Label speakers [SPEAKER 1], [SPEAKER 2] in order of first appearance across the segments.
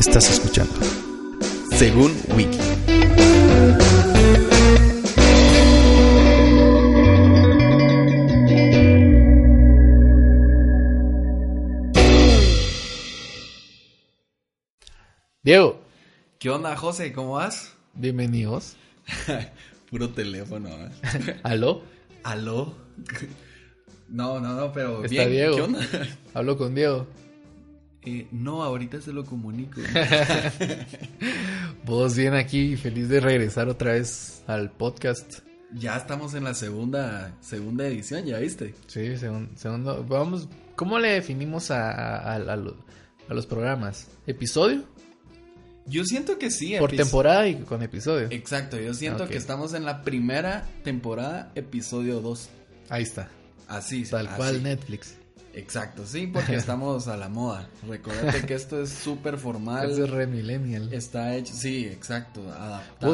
[SPEAKER 1] Estás escuchando. Según Wiki. Diego,
[SPEAKER 2] ¿Qué onda, José? ¿Cómo vas?
[SPEAKER 1] bienvenidos.
[SPEAKER 2] Puro teléfono, ¿eh?
[SPEAKER 1] ¿Aló?
[SPEAKER 2] ¿Aló? No, no, no, pero
[SPEAKER 1] Está
[SPEAKER 2] bien.
[SPEAKER 1] Diego.
[SPEAKER 2] ¿Qué onda?
[SPEAKER 1] Hablo con Diego.
[SPEAKER 2] Eh, no, ahorita se lo comunico.
[SPEAKER 1] Vos bien aquí, feliz de regresar otra vez al podcast.
[SPEAKER 2] ya estamos en la segunda, segunda edición, ¿ya viste?
[SPEAKER 1] Sí, segun- segundo. Vamos, ¿cómo le definimos a, a- a- a lo- a los programas? ¿Episodio?
[SPEAKER 2] Yo siento que sí.
[SPEAKER 1] Por temporada y con episodio.
[SPEAKER 2] Exacto, yo siento
[SPEAKER 1] Ok.
[SPEAKER 2] que estamos en la primera temporada, episodio 2.
[SPEAKER 1] Ahí está.
[SPEAKER 2] Así,
[SPEAKER 1] Tal
[SPEAKER 2] así.
[SPEAKER 1] cual Netflix.
[SPEAKER 2] Exacto, sí, porque estamos a la moda. Recuerda que esto es súper formal.
[SPEAKER 1] Es re millennial.
[SPEAKER 2] Está hecho, sí, exacto, adaptado.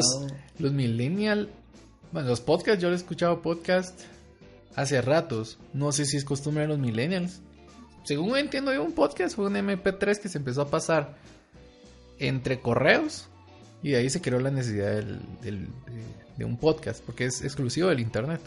[SPEAKER 1] Los millennial, bueno, los podcasts, yo he escuchado podcast hace ratos. No sé si es costumbre de los millennials. Según entiendo yo, un podcast fue un MP3 que se empezó a pasar entre correos y de ahí se creó la necesidad del- del- de, de un podcast porque es exclusivo del internet.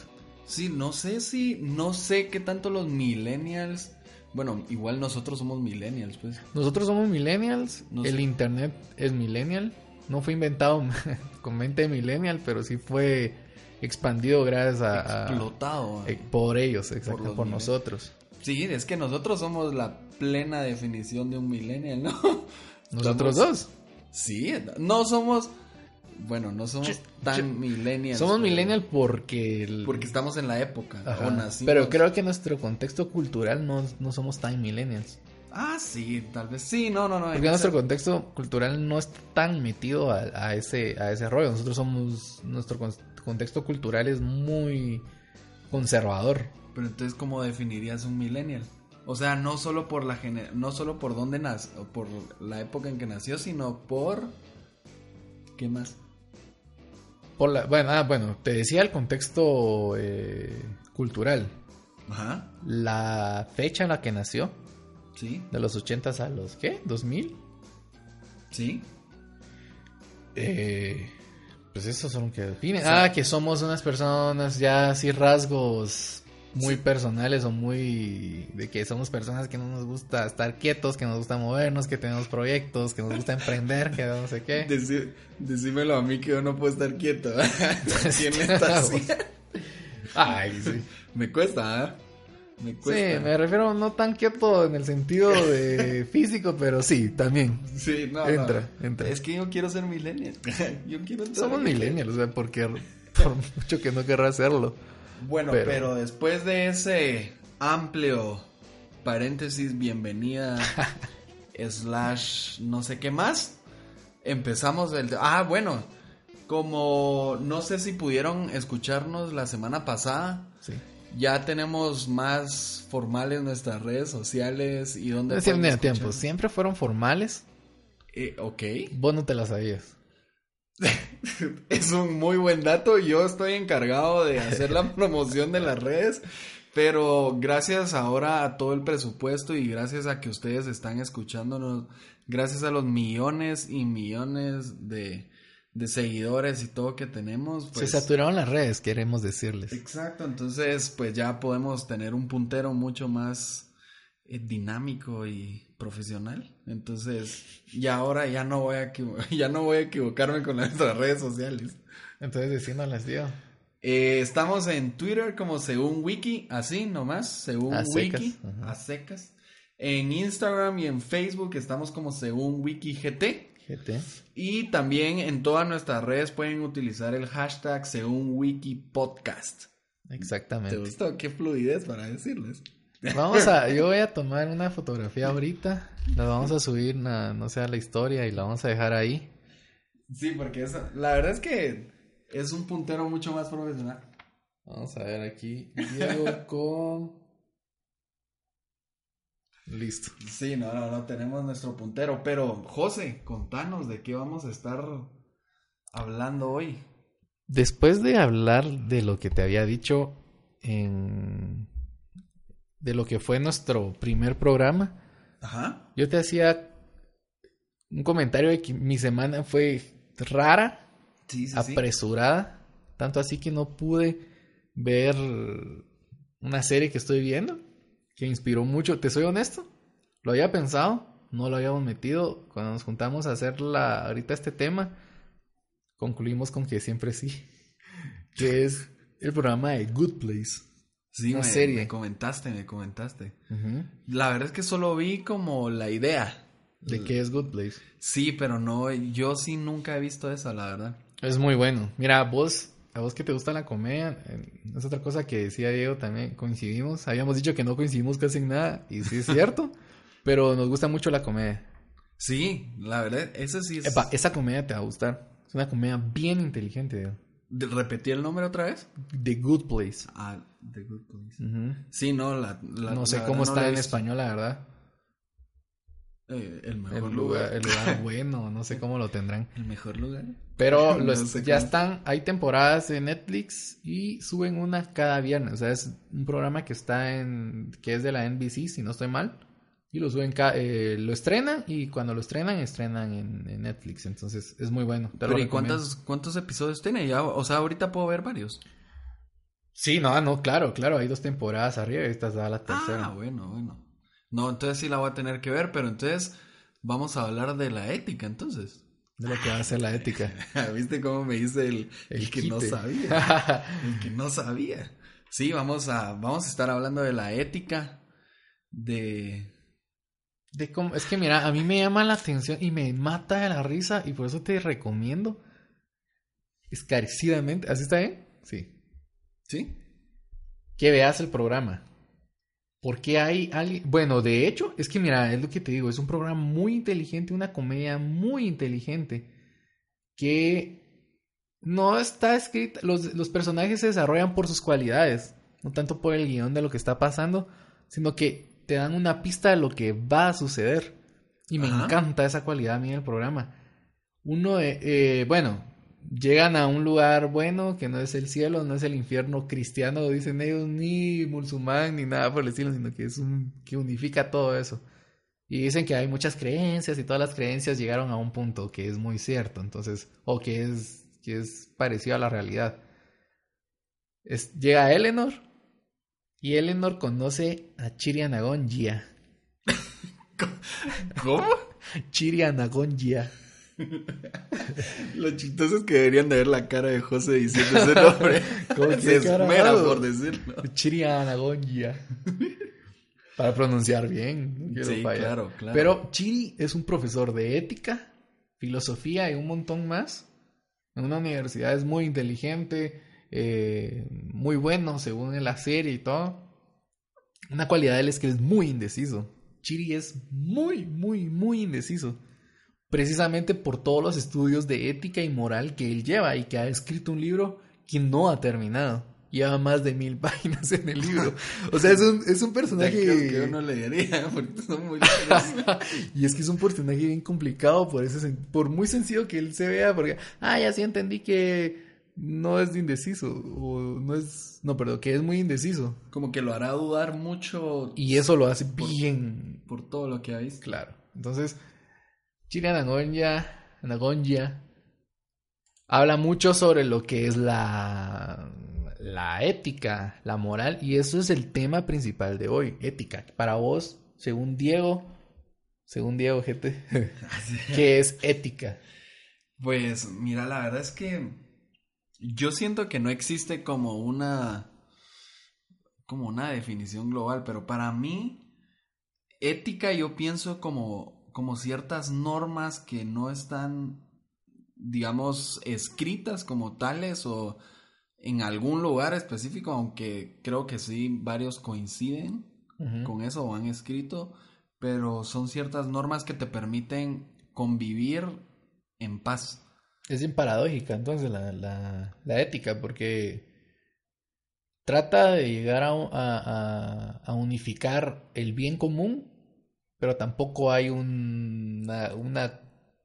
[SPEAKER 2] Sí, no sé si, no sé qué tanto los millennials, bueno, igual nosotros somos millennials, pues.
[SPEAKER 1] Nosotros somos millennials,
[SPEAKER 2] No
[SPEAKER 1] el
[SPEAKER 2] sé.
[SPEAKER 1] internet es millennial, no fue inventado con mente de millennial, pero sí fue expandido gracias a, a-
[SPEAKER 2] Explotado.
[SPEAKER 1] eh, por ellos, exacto,
[SPEAKER 2] Por
[SPEAKER 1] nosotros.
[SPEAKER 2] Sí, es que nosotros somos la plena definición de un millennial, ¿no?
[SPEAKER 1] Nosotros
[SPEAKER 2] Somos-
[SPEAKER 1] dos.
[SPEAKER 2] Sí, no somos, bueno, no somos
[SPEAKER 1] Yo-
[SPEAKER 2] tan
[SPEAKER 1] yo-
[SPEAKER 2] millennials.
[SPEAKER 1] Somos
[SPEAKER 2] pero-
[SPEAKER 1] millennial porque... el-
[SPEAKER 2] Porque estamos en la época,
[SPEAKER 1] Ajá,
[SPEAKER 2] o nacimos.
[SPEAKER 1] Pero creo que nuestro contexto cultural no, no somos tan millennials.
[SPEAKER 2] Ah, sí, tal vez, sí, no, no, no.
[SPEAKER 1] Porque nuestro contexto cultural no está tan metido a, a ese, a ese rollo. Nosotros somos... Nuestro con- contexto cultural es muy conservador.
[SPEAKER 2] Pero entonces, ¿cómo definirías un millennial? O sea, no solo por la gener- no solo por dónde nació, por la época en que nació, sino por ¿qué más?
[SPEAKER 1] Por la, bueno, ah, bueno, te decía el contexto eh, cultural.
[SPEAKER 2] Ajá.
[SPEAKER 1] La fecha en la que nació,
[SPEAKER 2] Sí.
[SPEAKER 1] de los 80 a los, ¿qué? ¿2000?
[SPEAKER 2] Sí.
[SPEAKER 1] Eh, pues eso son que define.
[SPEAKER 2] O sea-
[SPEAKER 1] ah, que somos unas personas ya así rasgos muy
[SPEAKER 2] Sí.
[SPEAKER 1] personales o muy de que somos personas que no nos gusta estar quietos, que nos gusta movernos, que tenemos proyectos, que nos gusta emprender, que no sé qué.
[SPEAKER 2] Deci- decímelo a mí que yo no puedo estar quieto. ¿Quién está así?
[SPEAKER 1] Ay, sí.
[SPEAKER 2] Me cuesta. Me
[SPEAKER 1] Sí, me refiero no tan quieto en el sentido de físico, pero sí, también.
[SPEAKER 2] Sí, no,
[SPEAKER 1] Entra,
[SPEAKER 2] no.
[SPEAKER 1] entra.
[SPEAKER 2] Es que yo quiero ser millennial. yo quiero entrar
[SPEAKER 1] Somos
[SPEAKER 2] en-
[SPEAKER 1] millennials, o sea, porque por mucho que no querrá hacerlo.
[SPEAKER 2] Bueno, pero...
[SPEAKER 1] Pero-
[SPEAKER 2] después de ese amplio paréntesis, bienvenida, slash, no sé qué más, empezamos el... Ah, bueno, como no sé si pudieron escucharnos la semana pasada,
[SPEAKER 1] Sí.
[SPEAKER 2] ya tenemos más formales nuestras redes sociales y escuchar.
[SPEAKER 1] tiempo, siempre fueron formales,
[SPEAKER 2] Eh, ok,
[SPEAKER 1] vos no te las sabías.
[SPEAKER 2] es un muy buen dato, yo estoy encargado de hacer la promoción de las redes. Pero gracias ahora a todo el presupuesto y gracias a que ustedes están escuchándonos, gracias a los millones y millones de, de seguidores y todo que tenemos, pues...
[SPEAKER 1] Se saturaron las redes, queremos decirles.
[SPEAKER 2] Exacto, entonces pues ya podemos tener un puntero mucho más eh, dinámico y profesional. Entonces, ya ahora ya no voy a ya no voy a equivocarme con nuestras redes sociales.
[SPEAKER 1] Entonces, decínolas, tío.
[SPEAKER 2] Eh, estamos en Twitter como según Wiki, así nomás, según
[SPEAKER 1] A
[SPEAKER 2] Wiki, a secas. En Instagram y en Facebook estamos como según Wiki GT.
[SPEAKER 1] GT.
[SPEAKER 2] Y también en todas nuestras redes pueden utilizar el hashtag según Wiki Podcast. ¿Te
[SPEAKER 1] Exactamente.
[SPEAKER 2] gustó? Qué fluidez para decirles.
[SPEAKER 1] Vamos a, yo voy a tomar una fotografía ahorita, la vamos a subir, na- no sé, a la historia y la vamos a dejar ahí.
[SPEAKER 2] Sí, porque la verdad es que es un puntero mucho más profesional.
[SPEAKER 1] Vamos a ver aquí, Diego con... Listo.
[SPEAKER 2] Sí, no, no, no, tenemos nuestro puntero. Pero, José, contanos de qué vamos a estar hablando hoy.
[SPEAKER 1] Después de hablar de lo que te había dicho en... de lo que fue nuestro primer programa,
[SPEAKER 2] Ajá.
[SPEAKER 1] yo te hacía un comentario de que mi semana fue rara,
[SPEAKER 2] Sí, sí, sí.
[SPEAKER 1] apresurada, tanto así que no pude ver una serie que estoy viendo, que inspiró mucho, te soy honesto, lo había pensado, no lo habíamos metido, cuando nos juntamos a hacer la, ahorita este tema, concluimos con que siempre sí, que es el programa de Good Place.
[SPEAKER 2] Sí,
[SPEAKER 1] una
[SPEAKER 2] me,
[SPEAKER 1] serie.
[SPEAKER 2] me comentaste, me comentaste. La verdad es que solo vi como la idea.
[SPEAKER 1] ¿De qué es Good Place?
[SPEAKER 2] Sí, pero no, yo sí nunca he visto esa, la verdad.
[SPEAKER 1] Es muy bueno. Mira, vos, a vos que te gusta la comedia, eh, es otra cosa que decía Diego también, coincidimos. Habíamos dicho que no coincidimos casi en nada, y sí es cierto, pero nos gusta mucho la comedia.
[SPEAKER 2] Sí, la verdad, ese sí es...
[SPEAKER 1] Epa, esa comedia te va a gustar. Es una comedia bien inteligente, Diego.
[SPEAKER 2] ¿De- ¿Repetí el nombre otra vez?
[SPEAKER 1] The Good Place.
[SPEAKER 2] Ah, The Good Place.
[SPEAKER 1] Ujú.
[SPEAKER 2] Sí, no, la... la-
[SPEAKER 1] no sé
[SPEAKER 2] la
[SPEAKER 1] cómo está en
[SPEAKER 2] visto.
[SPEAKER 1] español, la verdad.
[SPEAKER 2] Eh, el mejor
[SPEAKER 1] El
[SPEAKER 2] lugar.
[SPEAKER 1] lugar, el lugar bueno, no sé cómo lo tendrán.
[SPEAKER 2] El mejor lugar.
[SPEAKER 1] Pero
[SPEAKER 2] No
[SPEAKER 1] los- ya
[SPEAKER 2] cómo.
[SPEAKER 1] están, hay temporadas de Netflix y suben una cada viernes. O sea, es un programa que está en, que es de la NBC, si no estoy mal. Y lo suben, eh, lo estrenan y cuando lo estrenan, estrenan en, en Netflix. Entonces es muy bueno.
[SPEAKER 2] Pero ¿y cuántos, cuántos episodios tiene? Ya, o sea, ahorita puedo ver varios.
[SPEAKER 1] Sí, no, no, claro, claro. Hay dos temporadas arriba y esta es la tercera.
[SPEAKER 2] Ah, bueno, bueno. No, entonces sí la voy a tener que ver, pero entonces vamos a hablar de la ética, entonces.
[SPEAKER 1] De lo que va a ser la ética.
[SPEAKER 2] ¿Viste cómo me dice el, el,
[SPEAKER 1] El
[SPEAKER 2] que no sabía? El que no sabía. Sí, vamos a, vamos a estar hablando de la ética, de...
[SPEAKER 1] De cómo, es que mira, a mí me llama la atención y me mata de la risa y por eso te recomiendo escarecidamente, ¿así está bien? Sí.
[SPEAKER 2] ¿Sí?
[SPEAKER 1] Que veas el programa. Porque hay alguien, bueno, de hecho, es que mira, es lo que te digo, es un programa muy inteligente, una comedia muy inteligente que no está escrita, los, los personajes se desarrollan por sus cualidades, no tanto por el guion de lo que está pasando, sino que te dan una pista de lo que va a suceder. Y me
[SPEAKER 2] Ajá.
[SPEAKER 1] encanta esa cualidad a mí del programa. Uno, eh, bueno, llegan a un lugar bueno que no es el cielo, no es el infierno cristiano, dicen ellos, ni musulmán, ni nada por el estilo, sino que es un que unifica todo eso. Y dicen que hay muchas creencias y todas las creencias llegaron a un punto que es muy cierto, entonces, o que es, que es parecido a la realidad. Es, llega Eleanor y Eleanor conoce a Chirianagongia.
[SPEAKER 2] ¿Cómo?
[SPEAKER 1] Chirianagongia.
[SPEAKER 2] Lo chistoso es que deberían de ver la cara de José diciendo ese nombre.
[SPEAKER 1] ¿Cómo
[SPEAKER 2] Se esmera por decirlo.
[SPEAKER 1] Chirianagongia. Para pronunciar bien. no
[SPEAKER 2] Sí,
[SPEAKER 1] fallar.
[SPEAKER 2] claro, claro.
[SPEAKER 1] Pero Chiri es un profesor de ética, filosofía y un montón más. En una universidad es muy inteligente, eh, muy bueno según la serie y todo. Una cualidad de él es que es muy indeciso. Chiri es muy, muy, muy indeciso. Precisamente por todos los estudios de ética y moral que él lleva y que ha escrito un libro que no ha terminado. Lleva más de mil páginas en el libro. O sea, es un, es un personaje...
[SPEAKER 2] que uno leería, porque son muy
[SPEAKER 1] y es que es un personaje bien complicado por ese sen- por muy sencillo que él se vea, porque ah, ya sí entendí que no es indeciso o no es no, perdón, que es muy indeciso
[SPEAKER 2] Como que lo hará dudar mucho
[SPEAKER 1] y eso lo hace bien
[SPEAKER 2] por todo lo que ha visto.
[SPEAKER 1] claro. Entonces, Chile Anagonya, Anagonya habla mucho sobre lo que es la la ética, la moral y eso es el tema principal de hoy, ética. Para vos, según Diego, según Diego GT, ¿qué es ética?
[SPEAKER 2] Pues mira, la verdad es que yo siento que no existe como una como una definición global, pero para mí ética yo pienso como como ciertas normas que no están digamos escritas como tales o en algún lugar específico, aunque creo que sí varios coinciden con eso o han escrito, pero son ciertas normas que te permiten convivir en paz.
[SPEAKER 1] Es bien paradójica entonces la, la, la ética, porque trata de llegar a, a- unificar el bien común, pero tampoco hay una, una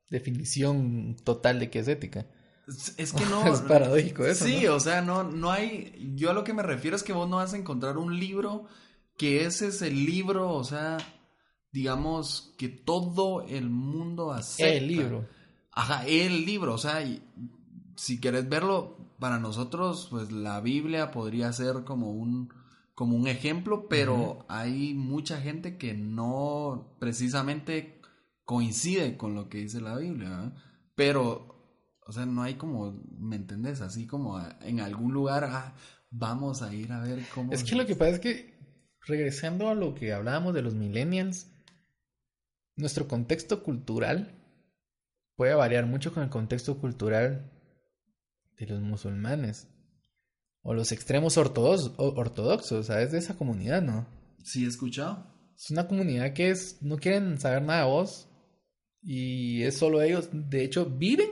[SPEAKER 1] definición total de qué es ética.
[SPEAKER 2] Es, es que no.
[SPEAKER 1] Es paradójico eso,
[SPEAKER 2] Sí,
[SPEAKER 1] ¿no?
[SPEAKER 2] o sea, no, no hay. Yo a lo que me refiero es que vos no vas a encontrar un libro que ese es el libro, o sea, digamos, que todo el mundo acepta.
[SPEAKER 1] El libro.
[SPEAKER 2] Ajá, el libro, o sea, si quieres verlo, para nosotros, pues la Biblia podría ser como un, como un ejemplo, pero hay mucha gente que no precisamente coincide con lo que dice la Biblia, pero, o sea, no hay como, ¿me entendés? Así como en algún lugar, ah, vamos a ir a ver cómo...
[SPEAKER 1] Es que lo que pasa es que, regresando a lo que hablábamos de los millennials, nuestro contexto cultural puede variar mucho con el contexto cultural de los musulmanes o los extremos ortodoxos, ortodoxos, ¿sabes? De esa comunidad, ¿no?
[SPEAKER 2] Sí, he escuchado.
[SPEAKER 1] Es una comunidad que es, no quieren saber nada de vos y es solo ellos, de hecho, viven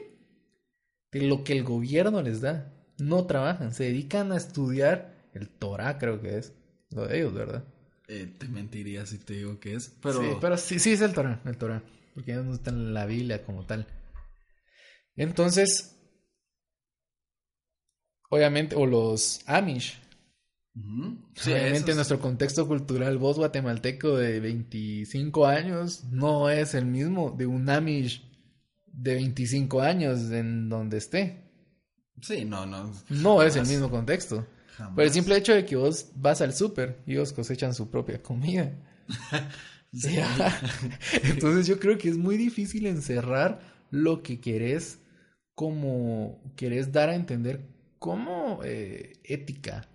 [SPEAKER 1] de lo que el gobierno les da. No trabajan, se dedican a estudiar el Torah, creo que es, lo de ellos, ¿verdad?
[SPEAKER 2] Eh, te mentiría si te digo que es, pero...
[SPEAKER 1] Sí, pero sí, sí es el Torah, el Torah, porque no está en la Biblia como tal. Entonces, obviamente, o los Amish. obviamente en nuestro contexto cultural, vos guatemalteco de 25 años no es el mismo de un Amish de 25 años en donde esté.
[SPEAKER 2] Sí, no, no.
[SPEAKER 1] No es el mismo contexto. Por el simple hecho de que vos vas al súper y ellos cosechan su propia comida. Entonces yo creo que es muy difícil encerrar lo que querés como querés dar a entender como eh, ética.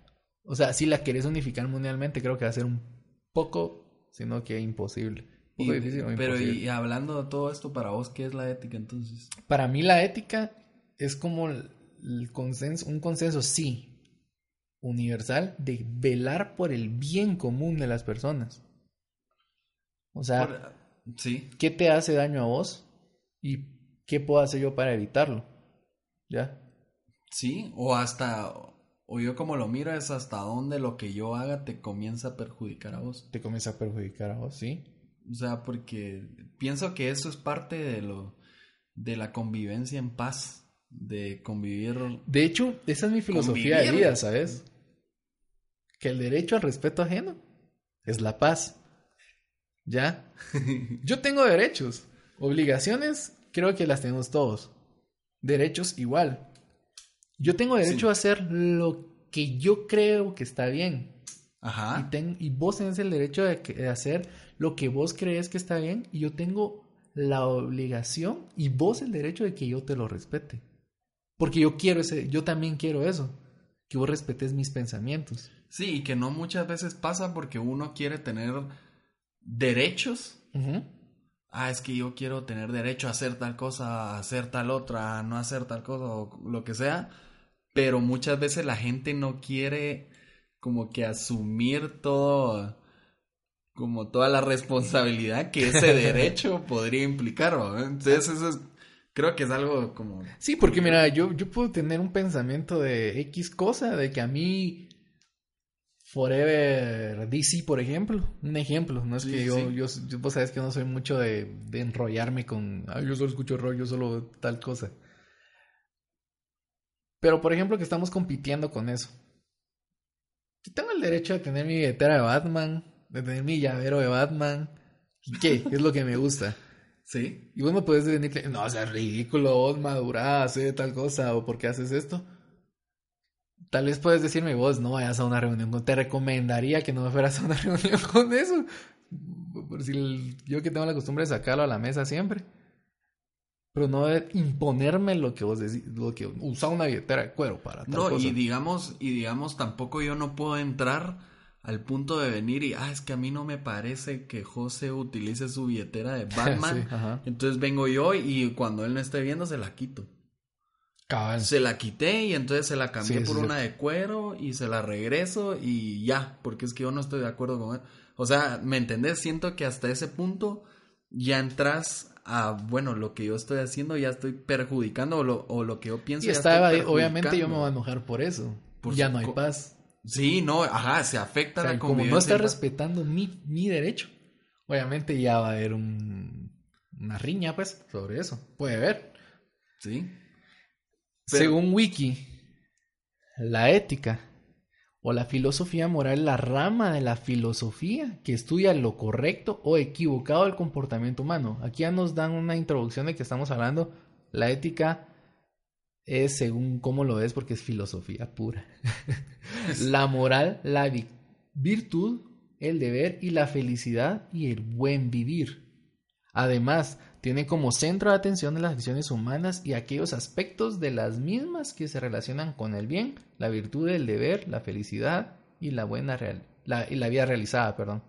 [SPEAKER 1] O sea, si la querés unificar mundialmente, creo que va a ser un poco, sino que imposible.
[SPEAKER 2] pero y hablando de todo esto, para vos, ¿qué es la ética entonces?
[SPEAKER 1] Para mí la ética es como el consenso, un consenso, sí, universal, de velar por el bien común de las personas. O sea,
[SPEAKER 2] sí.
[SPEAKER 1] ¿qué te hace daño a vos? ¿Y qué puedo hacer yo para evitarlo? ¿Ya?
[SPEAKER 2] Sí, o hasta, o yo como lo miro es hasta dónde lo que yo haga te comienza a perjudicar a vos.
[SPEAKER 1] Te comienza a perjudicar a vos, sí.
[SPEAKER 2] O sea, porque pienso que eso es parte de lo, de la convivencia en paz, de convivir.
[SPEAKER 1] De hecho, esa es mi filosofía de vida, ¿sabes? Que el derecho al respeto ajeno es la paz. ¿Ya? yo tengo derechos, obligaciones creo que las tenemos todos. Derechos igual. Yo tengo derecho a hacer lo que yo creo que está bien.
[SPEAKER 2] Ajá.
[SPEAKER 1] Y, y vos tenés el derecho de, hacer lo que vos crees que está bien. Y yo tengo la obligación y vos el derecho de que yo te lo respete. Porque yo quiero ese, yo también quiero eso. Que vos respetes mis pensamientos.
[SPEAKER 2] Sí, y que no muchas veces pasa porque uno quiere tener derechos. Ah, es que yo quiero tener derecho a hacer tal cosa, a hacer tal otra, a no hacer tal cosa o lo que sea, pero muchas veces la gente no quiere como que asumir todo como toda la responsabilidad que ese derecho podría implicar, Entonces eso es, creo que es algo como...
[SPEAKER 1] Sí, porque mira, yo, yo puedo tener un pensamiento de X cosa, de que a mí Forever DC, por ejemplo. Un ejemplo. No es que yo, yo, vos sabes que no soy mucho de, de enrollarme con, yo solo escucho rock, yo solo tal cosa. Pero, por ejemplo, que estamos compitiendo con eso. Yo tengo el derecho de tener mi billetera de Batman, de tener mi llavero de Batman. ¿Y qué? es lo que me gusta.
[SPEAKER 2] Sí.
[SPEAKER 1] Y vos me puedes decir, no, o sea, ridículo, vos madurás, hace tal cosa, o por qué haces esto. Tal vez puedes decirme vos, no vayas a una reunión con... Te recomendaría que no me fueras a una reunión con eso. Por si yo que tengo la costumbre de sacarlo a la mesa siempre. Pero no de imponerme lo que vos decís, lo que usa una billetera de cuero para tal
[SPEAKER 2] No, y digamos, y digamos, tampoco yo no puedo entrar al punto de venir y, ah, es que a mí no me parece que José utilice su billetera de Batman. Entonces vengo yo y cuando él no esté viendo se la quito. Se la quité y entonces se la cambié por una de cuero y se la regreso y ya, porque es que yo no estoy de acuerdo con él. O sea, ¿me entendés? Siento que hasta ese punto ya entras a, bueno, lo que yo estoy haciendo ya estoy perjudicando o lo, o lo que yo pienso.
[SPEAKER 1] Y está, obviamente yo me voy a enojar por eso. ya no hay paz.
[SPEAKER 2] Sí, no, ajá, se afecta la
[SPEAKER 1] convivencia. Como no está respetando mi, mi derecho, obviamente ya va a haber un, una riña, pues, sobre eso. Puede haber.
[SPEAKER 2] Sí.
[SPEAKER 1] Según Wiki, la ética O la filosofía moral, la rama de la filosofía que estudia lo correcto o equivocado del comportamiento humano. Aquí ya nos dan una introducción de que estamos hablando. La ética es según cómo lo ves porque es filosofía pura. la moral, la virtud, el deber y la felicidad y el buen vivir. Además, tiene como centro de atención las acciones humanas y aquellos aspectos de las mismas que se relacionan con el bien, la virtud, el deber, la felicidad y la buena real, y la vida realizada, perdón.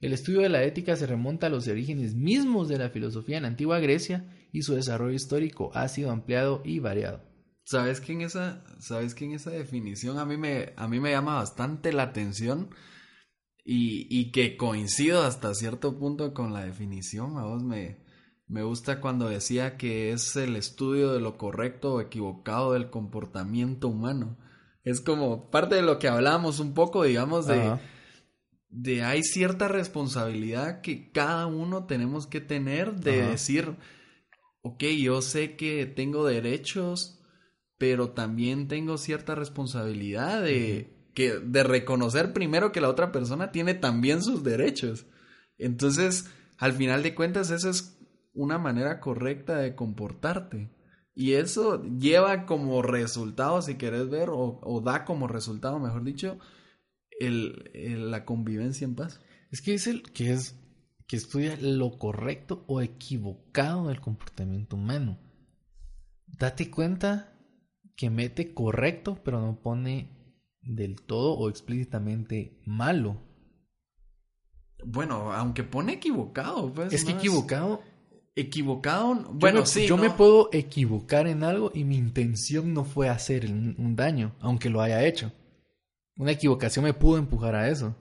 [SPEAKER 1] El estudio de la ética se remonta a los orígenes mismos de la filosofía en la antigua Grecia y su desarrollo histórico ha sido ampliado y variado.
[SPEAKER 2] ¿Sabes que en esa, sabes que en esa definición a mí me, a mí me llama bastante la atención y, y que coincido hasta cierto punto con la definición? A vos me, me gusta cuando decía que es el estudio de lo correcto o equivocado del comportamiento humano. Es como parte de lo que hablábamos un poco, digamos, de, de hay cierta responsabilidad que cada uno tenemos que tener de decir, ok, yo sé que tengo derechos, pero también tengo cierta responsabilidad de, que, de reconocer primero que la otra persona tiene también sus derechos. Entonces, al final de cuentas, eso es una manera correcta de comportarte. Y eso lleva como resultado, si querés ver, o, da como resultado, mejor dicho, el, la convivencia en paz.
[SPEAKER 1] Es que es el que es que estudia lo correcto o equivocado del comportamiento humano. Date cuenta que mete correcto, pero no pone del todo o explícitamente malo.
[SPEAKER 2] Bueno, aunque pone equivocado, pues.
[SPEAKER 1] Es que equivocado
[SPEAKER 2] equivocado. Bueno, sí.
[SPEAKER 1] Yo me puedo equivocar en algo y mi intención no fue hacer un, daño, aunque lo haya hecho. Una equivocación me pudo empujar a eso.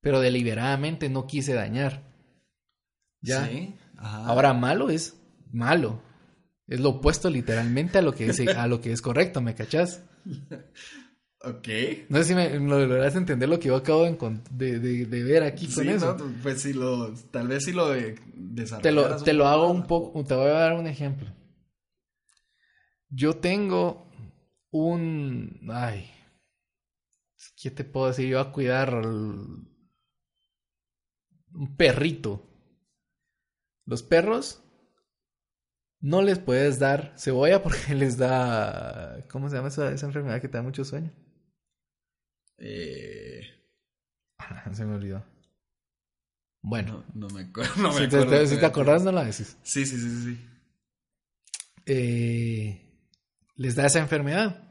[SPEAKER 1] Pero deliberadamente no quise dañar. ¿Ya? Sí. Ahora, malo es malo. Es lo opuesto literalmente a lo que es, a lo que es correcto, ¿me cachás?
[SPEAKER 2] Ok.
[SPEAKER 1] No sé si me lo logras entender lo que yo acabo de, de, ver aquí con eso.
[SPEAKER 2] pues si lo, tal vez si lo
[SPEAKER 1] te lo, te lo hago un poco, te voy a dar un ejemplo. Yo tengo un, ay, ¿qué te puedo decir? Yo a cuidar un perrito. Los perros no les puedes dar cebolla porque les da, ¿cómo se llama esa, esa enfermedad que te da mucho sueño?
[SPEAKER 2] Eh...
[SPEAKER 1] Se me olvidó. Bueno.
[SPEAKER 2] No, me acuerdo. No me si, te,
[SPEAKER 1] si te acordás, no la decís.
[SPEAKER 2] Sí, sí, sí, sí.
[SPEAKER 1] Eh, les da esa enfermedad.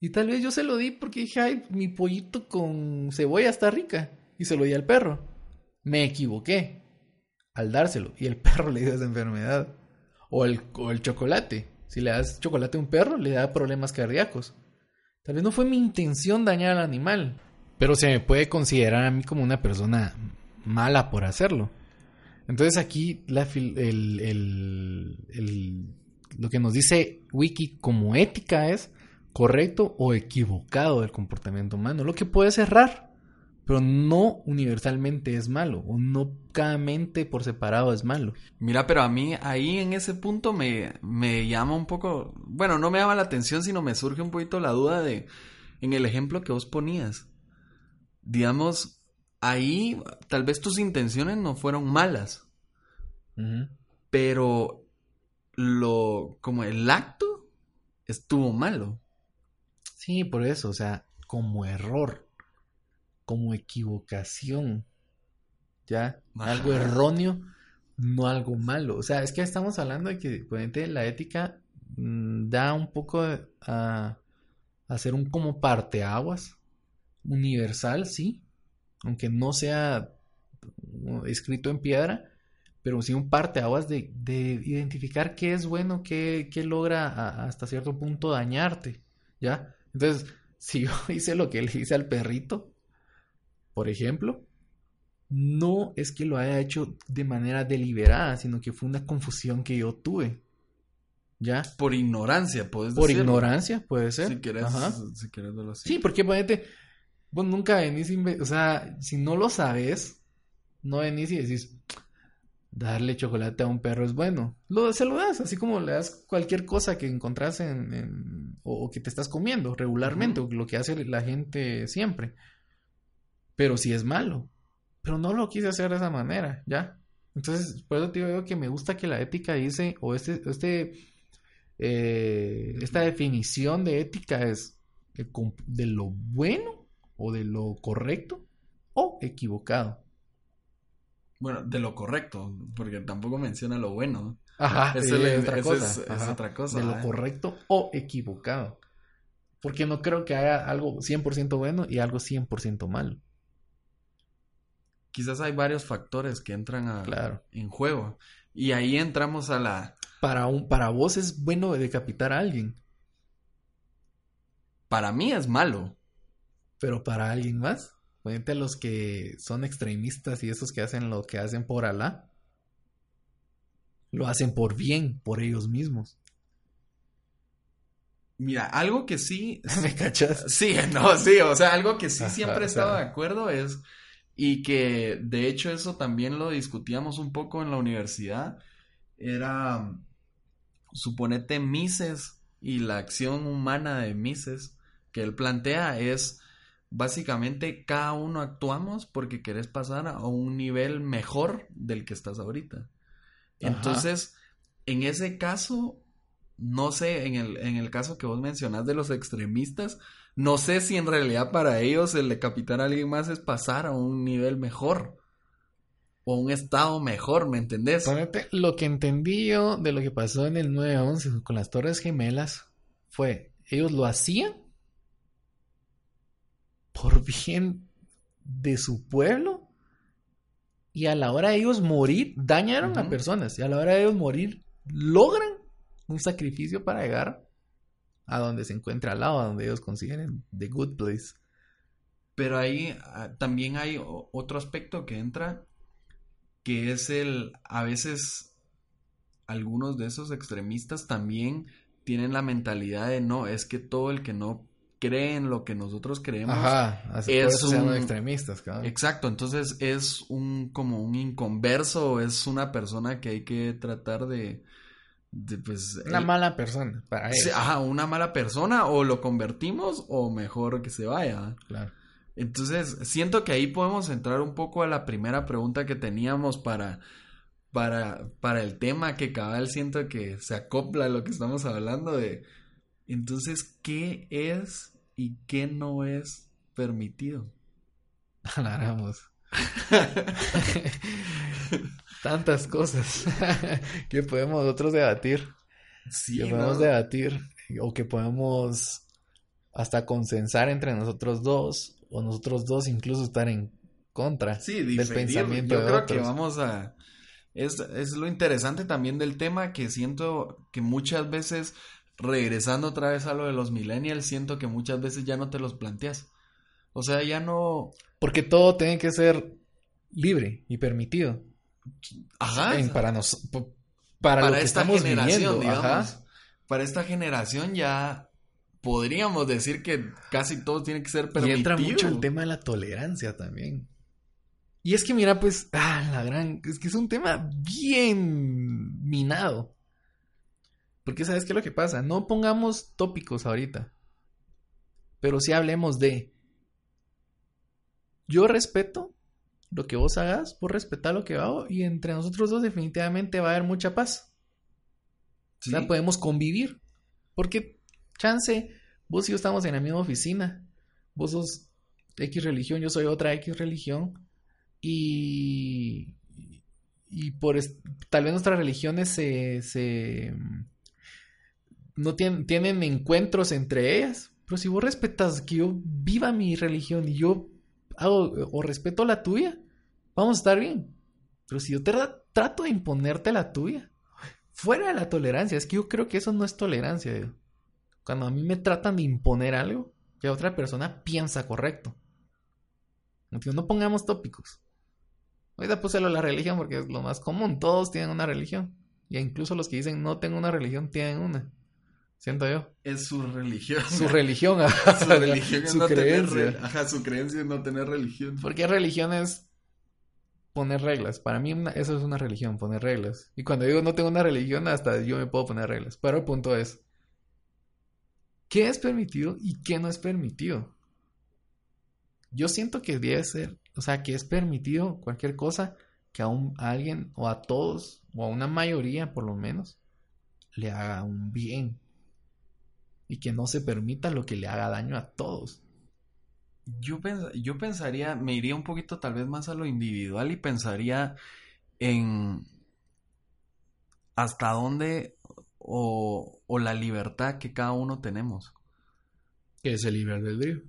[SPEAKER 1] Y tal vez yo se lo di porque dije, ay, mi pollito con cebolla está rica. Y se lo di al perro. Me equivoqué al dárselo. Y el perro le dio esa enfermedad. O el, o el chocolate. Si le das chocolate a un perro, le da problemas cardíacos. Tal vez no fue mi intención dañar al animal, pero se me puede considerar a mí como una persona mala por hacerlo. Entonces aquí la, el, lo que nos dice Wiki como ética es correcto o equivocado del comportamiento humano, lo que puede ser raro, pero no universalmente es malo, o no cada mente por separado es malo.
[SPEAKER 2] Mira, pero a mí ahí en ese punto me, me llama un poco, bueno, no me llama la atención, sino me surge un poquito la duda de, en el ejemplo que vos ponías, digamos, ahí tal vez tus intenciones no fueron malas, pero lo, como el acto estuvo malo.
[SPEAKER 1] Sí, por eso, o sea, como error como equivocación, ¿ya? Algo erróneo, no algo malo. O sea, es que estamos hablando de que la ética mm, da un poco a, hacer un como parteaguas universal, sí, aunque no sea mm, escrito en piedra, pero sí un parteaguas de, de identificar qué es bueno, qué, qué logra hasta cierto punto dañarte, ¿ya? Entonces, si yo hice lo que le hice al perrito, por ejemplo, no es que lo haya hecho de manera deliberada, sino que fue una confusión que yo tuve. ¿Ya?
[SPEAKER 2] Por ignorancia, puedes
[SPEAKER 1] Por ignorancia, puede ser.
[SPEAKER 2] Si quieres, si quieres.
[SPEAKER 1] Sí, porque ponete, vos nunca venís, o sea, si no lo sabes, no venís y decís, darle chocolate a un perro es bueno. Lo, se lo das, así como le das cualquier cosa que encontrás en, o, que te estás comiendo regularmente, o lo que hace la gente siempre. Pero si es malo. Pero no lo quise hacer de esa manera, ¿ya? Entonces, por eso te digo que me gusta que la ética dice, o este, este, eh, esta definición de ética es de lo bueno o de lo correcto o equivocado.
[SPEAKER 2] Bueno, de lo correcto, porque tampoco menciona lo bueno.
[SPEAKER 1] Ajá, es, otra cosa. otra cosa. De lo correcto o equivocado. Porque no creo que haya algo 100% bueno y algo 100% malo.
[SPEAKER 2] Quizás hay varios factores que entran a, en juego. Y ahí entramos a la...
[SPEAKER 1] Para, un, para vos es bueno decapitar a alguien.
[SPEAKER 2] Para mí es malo.
[SPEAKER 1] Pero para alguien más. Ponete los que son extremistas y esos que hacen lo que hacen por Alá. Lo hacen por bien, por ellos mismos.
[SPEAKER 2] Mira, algo que sí.
[SPEAKER 1] ¿Me cachas?
[SPEAKER 2] Sí, no, sí, o sea, algo que sí siempre he estado de acuerdo es. Y que de hecho eso también lo discutíamos un poco en la universidad. Era. Suponete Mises y la acción humana de Mises que él plantea es básicamente cada uno actuamos porque querés pasar a un nivel mejor del que estás ahorita. Entonces, en ese caso, no sé, en el, en el caso que vos mencionás de los extremistas, no sé si en realidad para ellos el decapitar a alguien más es pasar a un nivel mejor. O un estado mejor, ¿me entendés?
[SPEAKER 1] lo que entendí yo de lo que pasó en el 9-11 con las Torres Gemelas fue, ellos lo hacían por bien de su pueblo. Y a la hora de ellos morir, dañaron a personas. Y a la hora de ellos morir, logran un sacrificio para llegar a donde se encuentra al lado, a donde ellos consiguen The Good Place.
[SPEAKER 2] Pero ahí ah, también hay otro aspecto que entra, que es el, a veces, algunos de esos extremistas también tienen la mentalidad de no, es que todo el que no creen lo que nosotros creemos.
[SPEAKER 1] Ajá, es un... extremistas, claro.
[SPEAKER 2] Exacto, entonces es un como un inconverso, es una persona que hay que tratar de, pues
[SPEAKER 1] una mala persona para él.
[SPEAKER 2] Ajá, una mala persona o lo convertimos o mejor que se vaya.
[SPEAKER 1] Claro.
[SPEAKER 2] Entonces, siento que ahí podemos entrar un poco a la primera pregunta que teníamos para para para el tema que cabal siento que se acopla a lo que estamos hablando de entonces, ¿qué es y qué no es permitido.
[SPEAKER 1] Hablaremos. Tantas cosas que podemos nosotros debatir. Sí, que podemos debatir o que podemos hasta consensar entre nosotros dos o nosotros dos incluso estar en contra
[SPEAKER 2] sí, del pensamiento yo creo que vamos a es, es lo interesante también del tema que siento que muchas veces regresando otra vez a lo de los millennials, siento que muchas veces ya no te los planteas. O sea, ya no...
[SPEAKER 1] Porque todo tiene que ser libre y permitido.
[SPEAKER 2] Ajá.
[SPEAKER 1] para nos, para, esta generación,
[SPEAKER 2] digamos. Para esta generación ya podríamos decir que casi todo tiene que ser permitido. Y
[SPEAKER 1] entra mucho el tema de la tolerancia también. Y es que mira, pues, ah, la gran, es que es un tema bien minado. Porque sabes qué es lo que pasa. No pongamos tópicos ahorita. Pero sí hablemos de. Yo respeto lo que vos hagas, vos respetar lo que hago y entre nosotros dos definitivamente va a haber mucha paz. O sea, podemos convivir. Porque, chance, vos y yo estamos en la misma oficina. Vos sos X religión, yo soy otra X religión. Y. Y por. Tal vez nuestras religiones se. se no tienen, tienen encuentros entre ellas. Pero si vos respetas que yo viva mi religión y yo hago o respeto la tuya, vamos a estar bien. Pero si yo te trato de imponerte la tuya, fuera de la tolerancia, es que yo creo que eso no es tolerancia. Cuando a mí me tratan de imponer algo, que otra persona piensa correcto. No pongamos tópicos. Ahorita puse lo de la religión porque es lo más común. Todos tienen una religión. Y incluso los que dicen no tengo una religión tienen una. Siento yo.
[SPEAKER 2] Es su religión.
[SPEAKER 1] Su religión,
[SPEAKER 2] ajá. Su religión es su no creencia. Tener, ajá, su creencia es no tener religión.
[SPEAKER 1] Porque religión es poner reglas. Para mí una- eso es una religión, poner reglas. Y cuando digo no tengo una religión, hasta yo me puedo poner reglas. Pero el punto es, ¿qué es permitido y qué no es permitido? Yo siento que debe ser, o sea, que es permitido cualquier cosa que a, un, a alguien o a todos o a una mayoría por lo menos le haga un bien. Y que no se permita lo que le haga daño a todos.
[SPEAKER 2] Yo, pens- yo pensaría, me iría un poquito tal vez más a lo individual y pensaría en hasta dónde o, o la libertad que cada uno tenemos.
[SPEAKER 1] Que es el libre albedrío.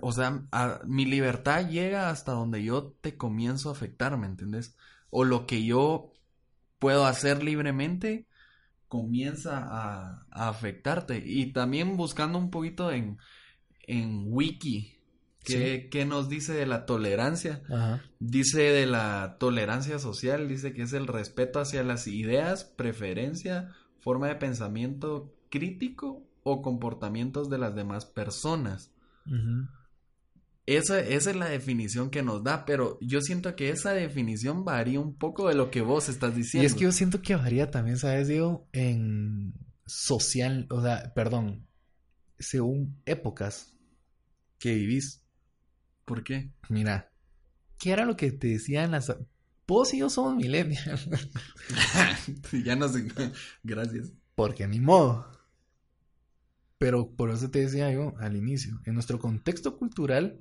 [SPEAKER 2] O sea, a- mi libertad llega hasta donde yo te comienzo a afectar, ¿me entendés? O lo que yo puedo hacer libremente comienza a, a afectarte. Y también buscando un poquito en, en Wiki, ¿qué, qué nos dice de la tolerancia?
[SPEAKER 1] Ajá.
[SPEAKER 2] Dice de la tolerancia social, dice que es el respeto hacia las ideas, preferencia, forma de pensamiento crítico o comportamientos de las demás personas. Esa, esa es la definición que nos da, pero yo siento que esa definición varía un poco de lo que vos estás
[SPEAKER 1] Y
[SPEAKER 2] diciendo.
[SPEAKER 1] es que yo siento que varía también, ¿sabes, Diego? En social, o sea, perdón, según épocas que vivís.
[SPEAKER 2] ¿Por qué?
[SPEAKER 1] Mira, ¿qué era lo que te decían las... Vos y yo somos millennials.
[SPEAKER 2] ya no sé. Gracias.
[SPEAKER 1] Porque ni modo. Pero por eso te decía yo al inicio, en nuestro contexto cultural,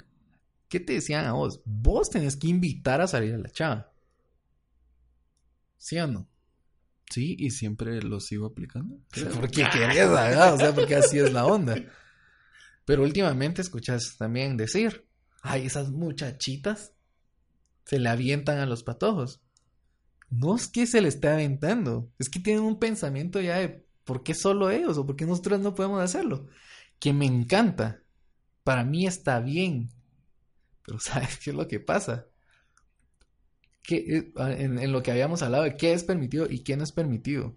[SPEAKER 1] ¿qué te decían a vos? Vos tenés que invitar a salir a la chava. ¿Sí o no?
[SPEAKER 2] Sí, y siempre lo sigo aplicando.
[SPEAKER 1] Porque querés, ¿verdad? O sea, porque así es la onda. Pero últimamente escuchas también decir, ay, esas muchachitas se le avientan a los patojos. No es que se le esté aventando, es que tienen un pensamiento ya de por qué solo ellos o por qué nosotros no podemos hacerlo. Que me encanta. Para mí está bien. Pero ¿sabes qué es lo que pasa? Eh, en, en lo que habíamos hablado de qué es permitido y qué no es permitido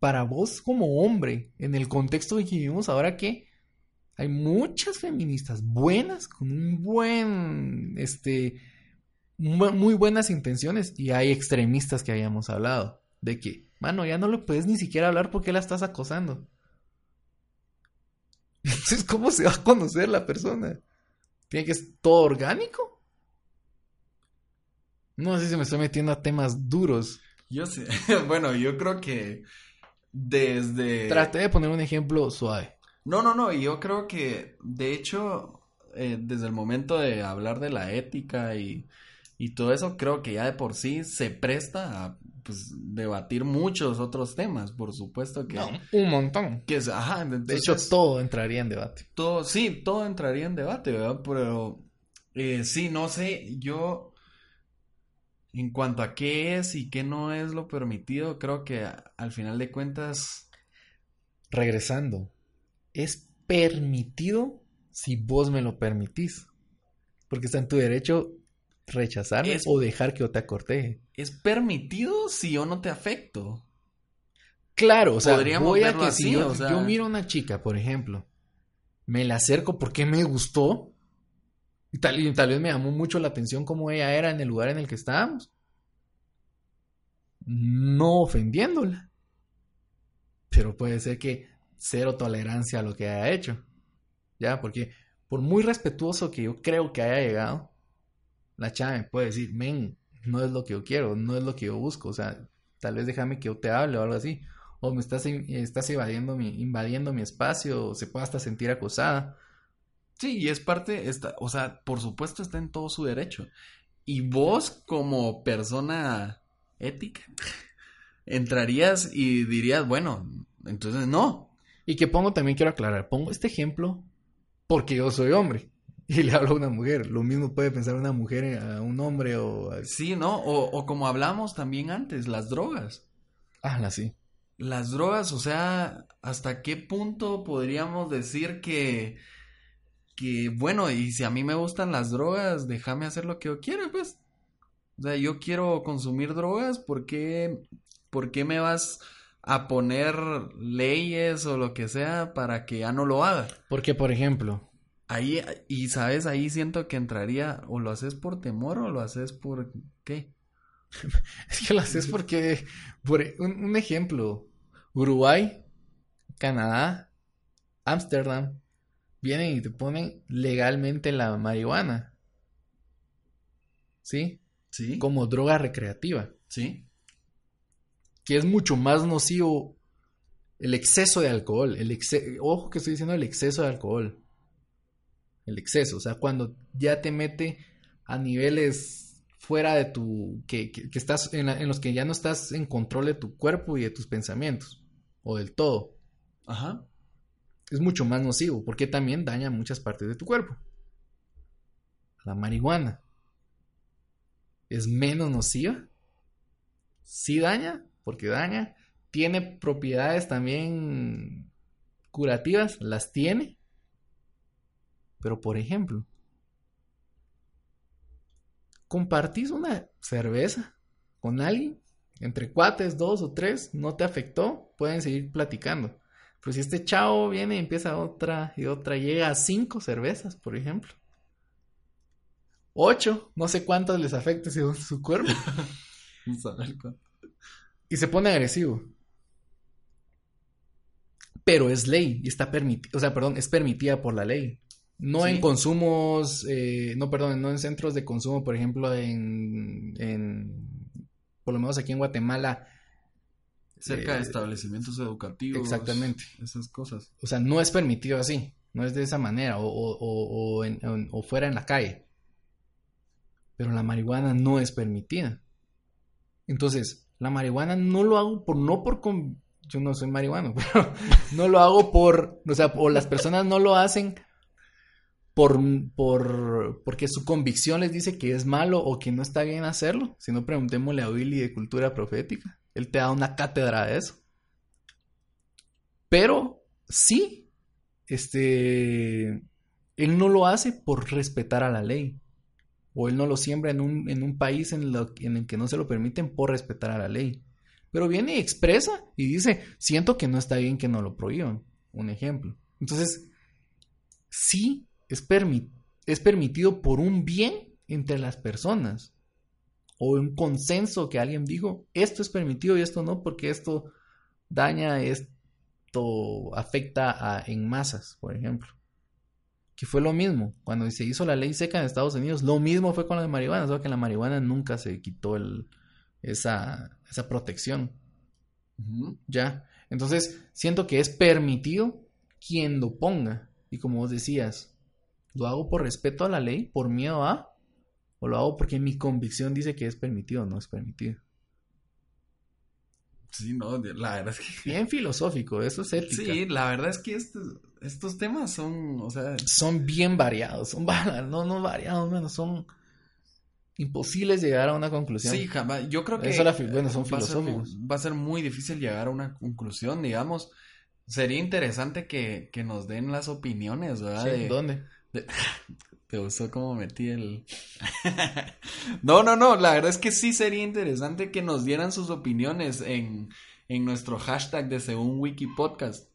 [SPEAKER 1] para vos como hombre, en el contexto que vivimos ahora que hay muchas feministas buenas, con un buen, este, mu- muy buenas intenciones y hay extremistas que habíamos hablado de que, mano, ya no le puedes ni siquiera hablar porque la estás acosando. Entonces, ¿cómo se va a conocer la persona? ¿Tiene que ser todo orgánico? No sé si me estoy metiendo a temas duros.
[SPEAKER 2] Yo sé. bueno, yo creo que desde...
[SPEAKER 1] Traté de poner un ejemplo suave.
[SPEAKER 2] No, no, no, yo creo que, de hecho, eh, desde el momento de hablar de la ética y, y todo eso, creo que ya de por sí se presta a pues, debatir muchos otros temas, por supuesto que...
[SPEAKER 1] No, un montón.
[SPEAKER 2] que es- ajá,
[SPEAKER 1] De hecho, todo entraría en debate.
[SPEAKER 2] todo, sí, todo entraría en debate, ¿verdad? Pero eh, sí, no sé, yo en cuanto a qué es y qué no es lo permitido, creo que a- al final de cuentas,
[SPEAKER 1] Regresando, es permitido si vos me lo permitís. Porque está en tu derecho rechazarme
[SPEAKER 2] Es-
[SPEAKER 1] o dejar que yo te acorteje.
[SPEAKER 2] es permitido si yo no te afecto.
[SPEAKER 1] Claro, o sea,
[SPEAKER 2] Podríamos
[SPEAKER 1] voy a que
[SPEAKER 2] así,
[SPEAKER 1] si yo,
[SPEAKER 2] o sea-
[SPEAKER 1] yo miro a una chica, por ejemplo, me la acerco porque me gustó y tal, y tal vez me llamó mucho la atención cómo ella era en el lugar en el que estábamos. No ofendiéndola. Pero puede ser que cero tolerancia a lo que haya hecho. Ya, porque por muy respetuoso que yo creo que haya llegado, la chava me puede decir, men, no es lo que yo quiero, no es lo que yo busco, o sea, tal vez déjame que yo te hable o algo así, o me estás, estás invadiendo mi, invadiendo mi espacio, o se puede hasta sentir acosada.
[SPEAKER 2] Sí, y es parte, está, o sea, por supuesto está en todo su derecho. Y vos como persona ética, entrarías y dirías, bueno, entonces no.
[SPEAKER 1] Y que pongo también quiero aclarar, pongo este ejemplo porque yo soy hombre y le hablo a una mujer, lo mismo puede pensar una mujer a un hombre o... a-
[SPEAKER 2] Sí, ¿no? O, o como hablamos también antes, las drogas.
[SPEAKER 1] Ah, sí.
[SPEAKER 2] Las drogas, o sea, ¿hasta qué punto podríamos decir que, que, bueno, y si a mí me gustan las drogas, déjame hacer lo que yo quiera, pues? O sea, yo quiero consumir drogas, ¿por qué, por qué me vas a poner leyes o lo que sea para que ya no lo haga?
[SPEAKER 1] Porque, por ejemplo,
[SPEAKER 2] Ahí, y sabes, ahí siento que entraría, o lo haces por temor o lo haces por qué.
[SPEAKER 1] es que lo haces porque, por un, un ejemplo, Uruguay, Canadá, Ámsterdam, vienen y te ponen legalmente la marihuana. ¿Sí?
[SPEAKER 2] Sí.
[SPEAKER 1] Como droga recreativa.
[SPEAKER 2] Sí.
[SPEAKER 1] Que es mucho más nocivo el exceso de alcohol. El exce- Ojo que estoy diciendo el exceso de alcohol. El exceso. O sea, cuando ya te mete a niveles fuera de tu. que, que- que estás. En, la- en los que ya no estás en control de tu cuerpo y de tus pensamientos. O del todo.
[SPEAKER 2] Ajá.
[SPEAKER 1] es mucho más nocivo porque también daña muchas partes de tu cuerpo. La marihuana es menos nociva. Sí daña, porque daña. Tiene propiedades también curativas, las tiene. Pero por ejemplo, compartís una cerveza con alguien, entre cuates, dos o tres, no te afectó, pueden seguir platicando. Pero si este chavo viene y empieza otra y otra, llega a cinco cervezas, por ejemplo. Ocho, no sé cuántas les afecte según su cuerpo. Y se pone agresivo. Pero es ley y está permitida, o sea, perdón, es permitida por la ley. No
[SPEAKER 2] Sí.
[SPEAKER 1] en consumos, eh, no, perdón, no en centros de consumo, por ejemplo, en, en, por lo menos aquí en Guatemala,
[SPEAKER 2] Cerca de
[SPEAKER 1] Eh,
[SPEAKER 2] establecimientos educativos.
[SPEAKER 1] exactamente.
[SPEAKER 2] Esas cosas.
[SPEAKER 1] O sea, no es permitido así, no es de esa manera, o, o, o, en- o fuera en la calle. Pero la marihuana no es permitida. Entonces, la marihuana no lo hago por, no por, con- yo no soy marihuano, pero no lo hago por, o sea, o las personas no lo hacen por, por, porque su convicción les dice que es malo o que no está bien hacerlo, sino preguntémosle a Willy de cultura profética. Él te da una cátedra de eso. Pero sí, este, él no lo hace por respetar a la ley. O él no lo siembra en un, en un país en, lo- en el que no se lo permiten por respetar a la ley. Pero viene y expresa y dice, siento que no está bien que no lo prohíban. Un ejemplo. Entonces, sí es, permi- es permitido por un bien entre las personas. O un consenso que alguien dijo, esto es permitido y esto no, porque esto daña, esto afecta a, en masas, por ejemplo. Que fue lo mismo, cuando se hizo la ley seca en Estados Unidos, lo mismo fue con la marihuana, solo que la marihuana nunca se quitó el, esa, esa protección. ¿Ya? Entonces, siento que es permitido quien lo ponga. Y como vos decías, ¿lo hago por respeto a la ley, por miedo a? ¿O lo hago porque mi convicción dice que es permitido o no es permitido?
[SPEAKER 2] Sí, no, la verdad es que.
[SPEAKER 1] Bien filosófico, eso es ética.
[SPEAKER 2] Sí, la verdad es que estos, estos temas son, o sea,
[SPEAKER 1] Son bien variados, son no, no variados, bueno, son imposibles llegar a una conclusión.
[SPEAKER 2] sí, jamás. Yo creo que
[SPEAKER 1] Eso la fi- bueno, son
[SPEAKER 2] va ser
[SPEAKER 1] filosóficos.
[SPEAKER 2] Va a ser muy difícil llegar a una conclusión, digamos. Sería interesante que, que nos den las opiniones, ¿verdad?
[SPEAKER 1] Sí,
[SPEAKER 2] De-
[SPEAKER 1] ¿Dónde?
[SPEAKER 2] ¿Te gustó cómo metí el...? no, no, no, la verdad es que sí sería interesante que nos dieran sus opiniones en, en nuestro hashtag de Según Wiki Podcast.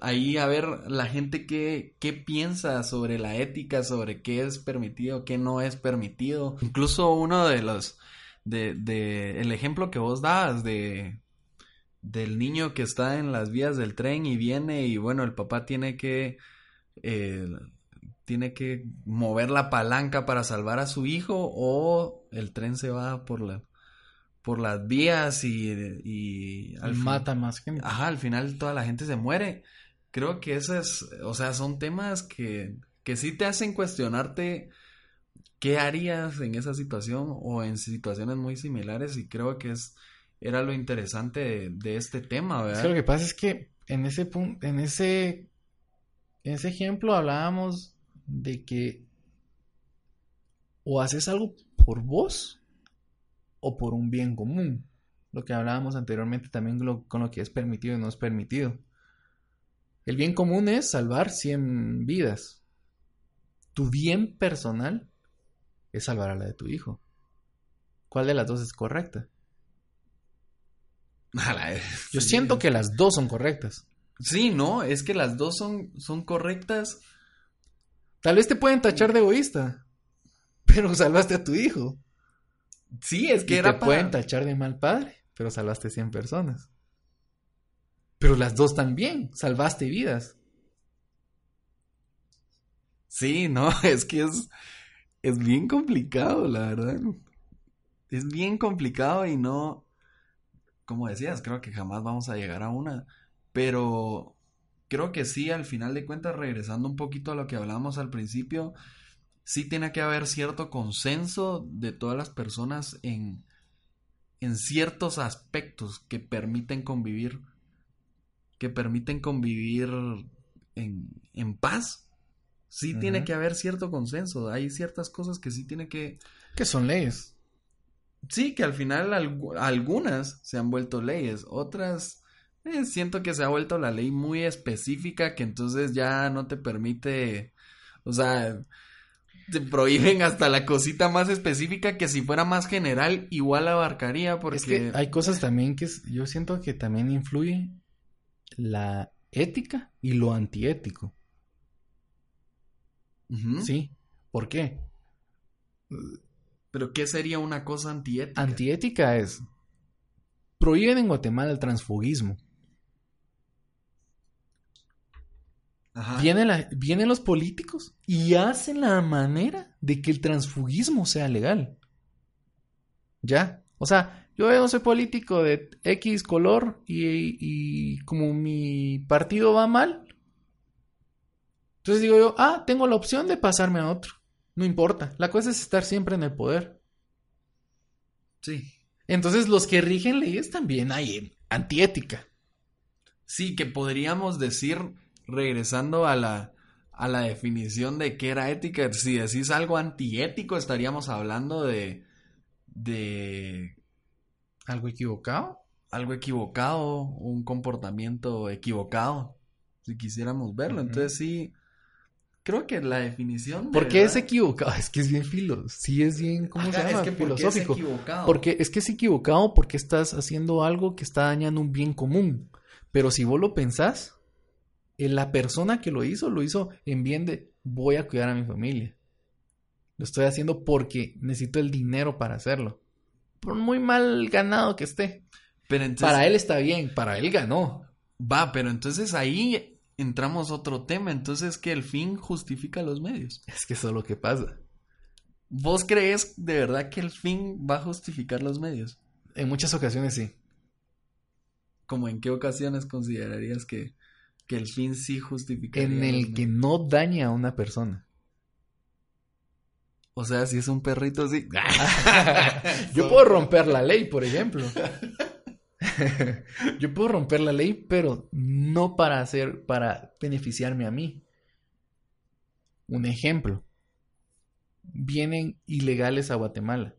[SPEAKER 2] Ahí a ver la gente qué, qué piensa sobre la ética, sobre qué es permitido, qué no es permitido. Incluso uno de los, de, de, el ejemplo que vos dabas de, del niño que está en las vías del tren y viene y bueno, el papá tiene que... eh, tiene que mover la palanca para salvar a su hijo o el tren se va por la por las vías y, y
[SPEAKER 1] Al mata más gente.
[SPEAKER 2] ajá, al final toda la gente se muere. Creo que eso es, o sea, son temas que, que sí te hacen cuestionarte qué harías en esa situación o en situaciones muy similares y creo que es era lo interesante de, de este tema,
[SPEAKER 1] Es
[SPEAKER 2] ¿verdad?
[SPEAKER 1] que lo que pasa es que en ese punto, en ese, en ese ejemplo hablábamos de que o haces algo por vos o por un bien común. Lo que hablábamos anteriormente también con lo, con lo que es permitido y no es permitido. El bien común es salvar 100 vidas. Tu bien personal es salvar a la de tu hijo. ¿Cuál de las dos es correcta? Yo siento que las dos son correctas.
[SPEAKER 2] Sí, no, es que las dos son, son correctas,
[SPEAKER 1] Tal vez te pueden tachar de egoísta, pero salvaste a tu hijo.
[SPEAKER 2] Sí, es que
[SPEAKER 1] Y
[SPEAKER 2] era
[SPEAKER 1] te
[SPEAKER 2] para-
[SPEAKER 1] pueden tachar de mal padre, pero salvaste 100 personas. Pero las dos también, salvaste vidas.
[SPEAKER 2] Sí, no, es que es, es bien complicado, la verdad. Es bien complicado y no, como decías, creo que jamás vamos a llegar a una, pero creo que sí, al final de cuentas, regresando un poquito a lo que hablábamos al principio, sí tiene que haber cierto consenso de todas las personas en, en ciertos aspectos que permiten convivir, que permiten convivir en, en paz. Sí tiene que haber cierto consenso. Hay ciertas cosas que sí tiene que...
[SPEAKER 1] Que son leyes.
[SPEAKER 2] Sí, que al final algu- algunas se han vuelto leyes. Otras eh, siento que se ha vuelto la ley muy específica que entonces ya no te permite... O sea, te prohíben hasta la cosita más específica que si fuera más general igual abarcaría porque...
[SPEAKER 1] Es que hay cosas también que yo siento que también influye la ética y lo antiético. Sí. ¿Por qué?
[SPEAKER 2] Pero ¿qué sería una cosa antiética?
[SPEAKER 1] Antiética es. Prohíben en Guatemala el transfugismo.
[SPEAKER 2] Ajá.
[SPEAKER 1] Vienen, la- vienen los políticos y hacen la manera de que el transfugismo sea legal. Ya. O sea, yo no soy político de X color y, y como mi partido va mal, entonces digo yo, ah, tengo la opción de pasarme a otro. No importa. La cosa es estar siempre en el poder.
[SPEAKER 2] Sí.
[SPEAKER 1] Entonces los que rigen leyes también hay antiética.
[SPEAKER 2] Sí, que podríamos decir, regresando a la, a la definición de qué era ética, si decís algo antiético, estaríamos hablando de, de
[SPEAKER 1] ¿Algo equivocado?
[SPEAKER 2] algo equivocado, un comportamiento equivocado, si quisiéramos verlo. Entonces sí, creo que la definición... de
[SPEAKER 1] ¿Por qué es equivocado? Es que es bien filo. Sí es bien, ¿cómo
[SPEAKER 2] Ajá,
[SPEAKER 1] se llama?
[SPEAKER 2] es que ¿por qué es
[SPEAKER 1] Filosófico.
[SPEAKER 2] equivocado?
[SPEAKER 1] Porque es que es equivocado porque estás haciendo algo que está dañando un bien común. Pero si vos lo pensás, la persona que lo hizo, lo hizo en bien de voy a cuidar a mi familia. Lo estoy haciendo porque necesito el dinero para hacerlo. Por muy mal ganado que esté.
[SPEAKER 2] Pero entonces,
[SPEAKER 1] Para él está bien, para él ganó.
[SPEAKER 2] Va, pero entonces ahí entramos a otro tema, entonces que el fin justifica los medios.
[SPEAKER 1] Es que eso es lo que pasa.
[SPEAKER 2] ¿Vos crees de verdad que el fin va a justificar los medios?
[SPEAKER 1] En muchas ocasiones sí.
[SPEAKER 2] ¿Como en qué ocasiones considerarías que, que fin sí justificaría
[SPEAKER 1] En el que no daña a una persona.
[SPEAKER 2] O sea, si es un perrito así.
[SPEAKER 1] Yo puedo romper la ley, por ejemplo. Yo puedo romper la ley, pero no para hacer, para beneficiarme a mí. Un ejemplo. Vienen ilegales a Guatemala.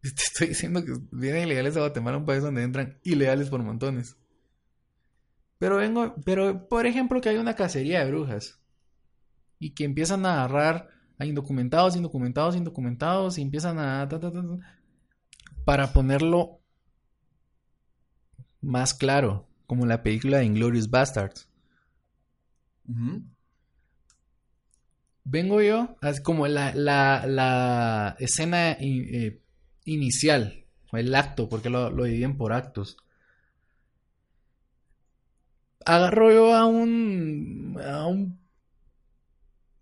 [SPEAKER 1] Te estoy diciendo que vienen ilegales a Guatemala, un país donde entran ilegales por montones. Pero vengo, pero por ejemplo que hay una cacería de brujas y que empiezan a agarrar a indocumentados, indocumentados, indocumentados y empiezan a ta, ta, ta, ta, para ponerlo más claro, como la película de Inglorious Bastards. Vengo yo, como la, la, la escena in- eh, inicial, o el acto, porque lo, lo dividen por actos. Agarro yo a un, a un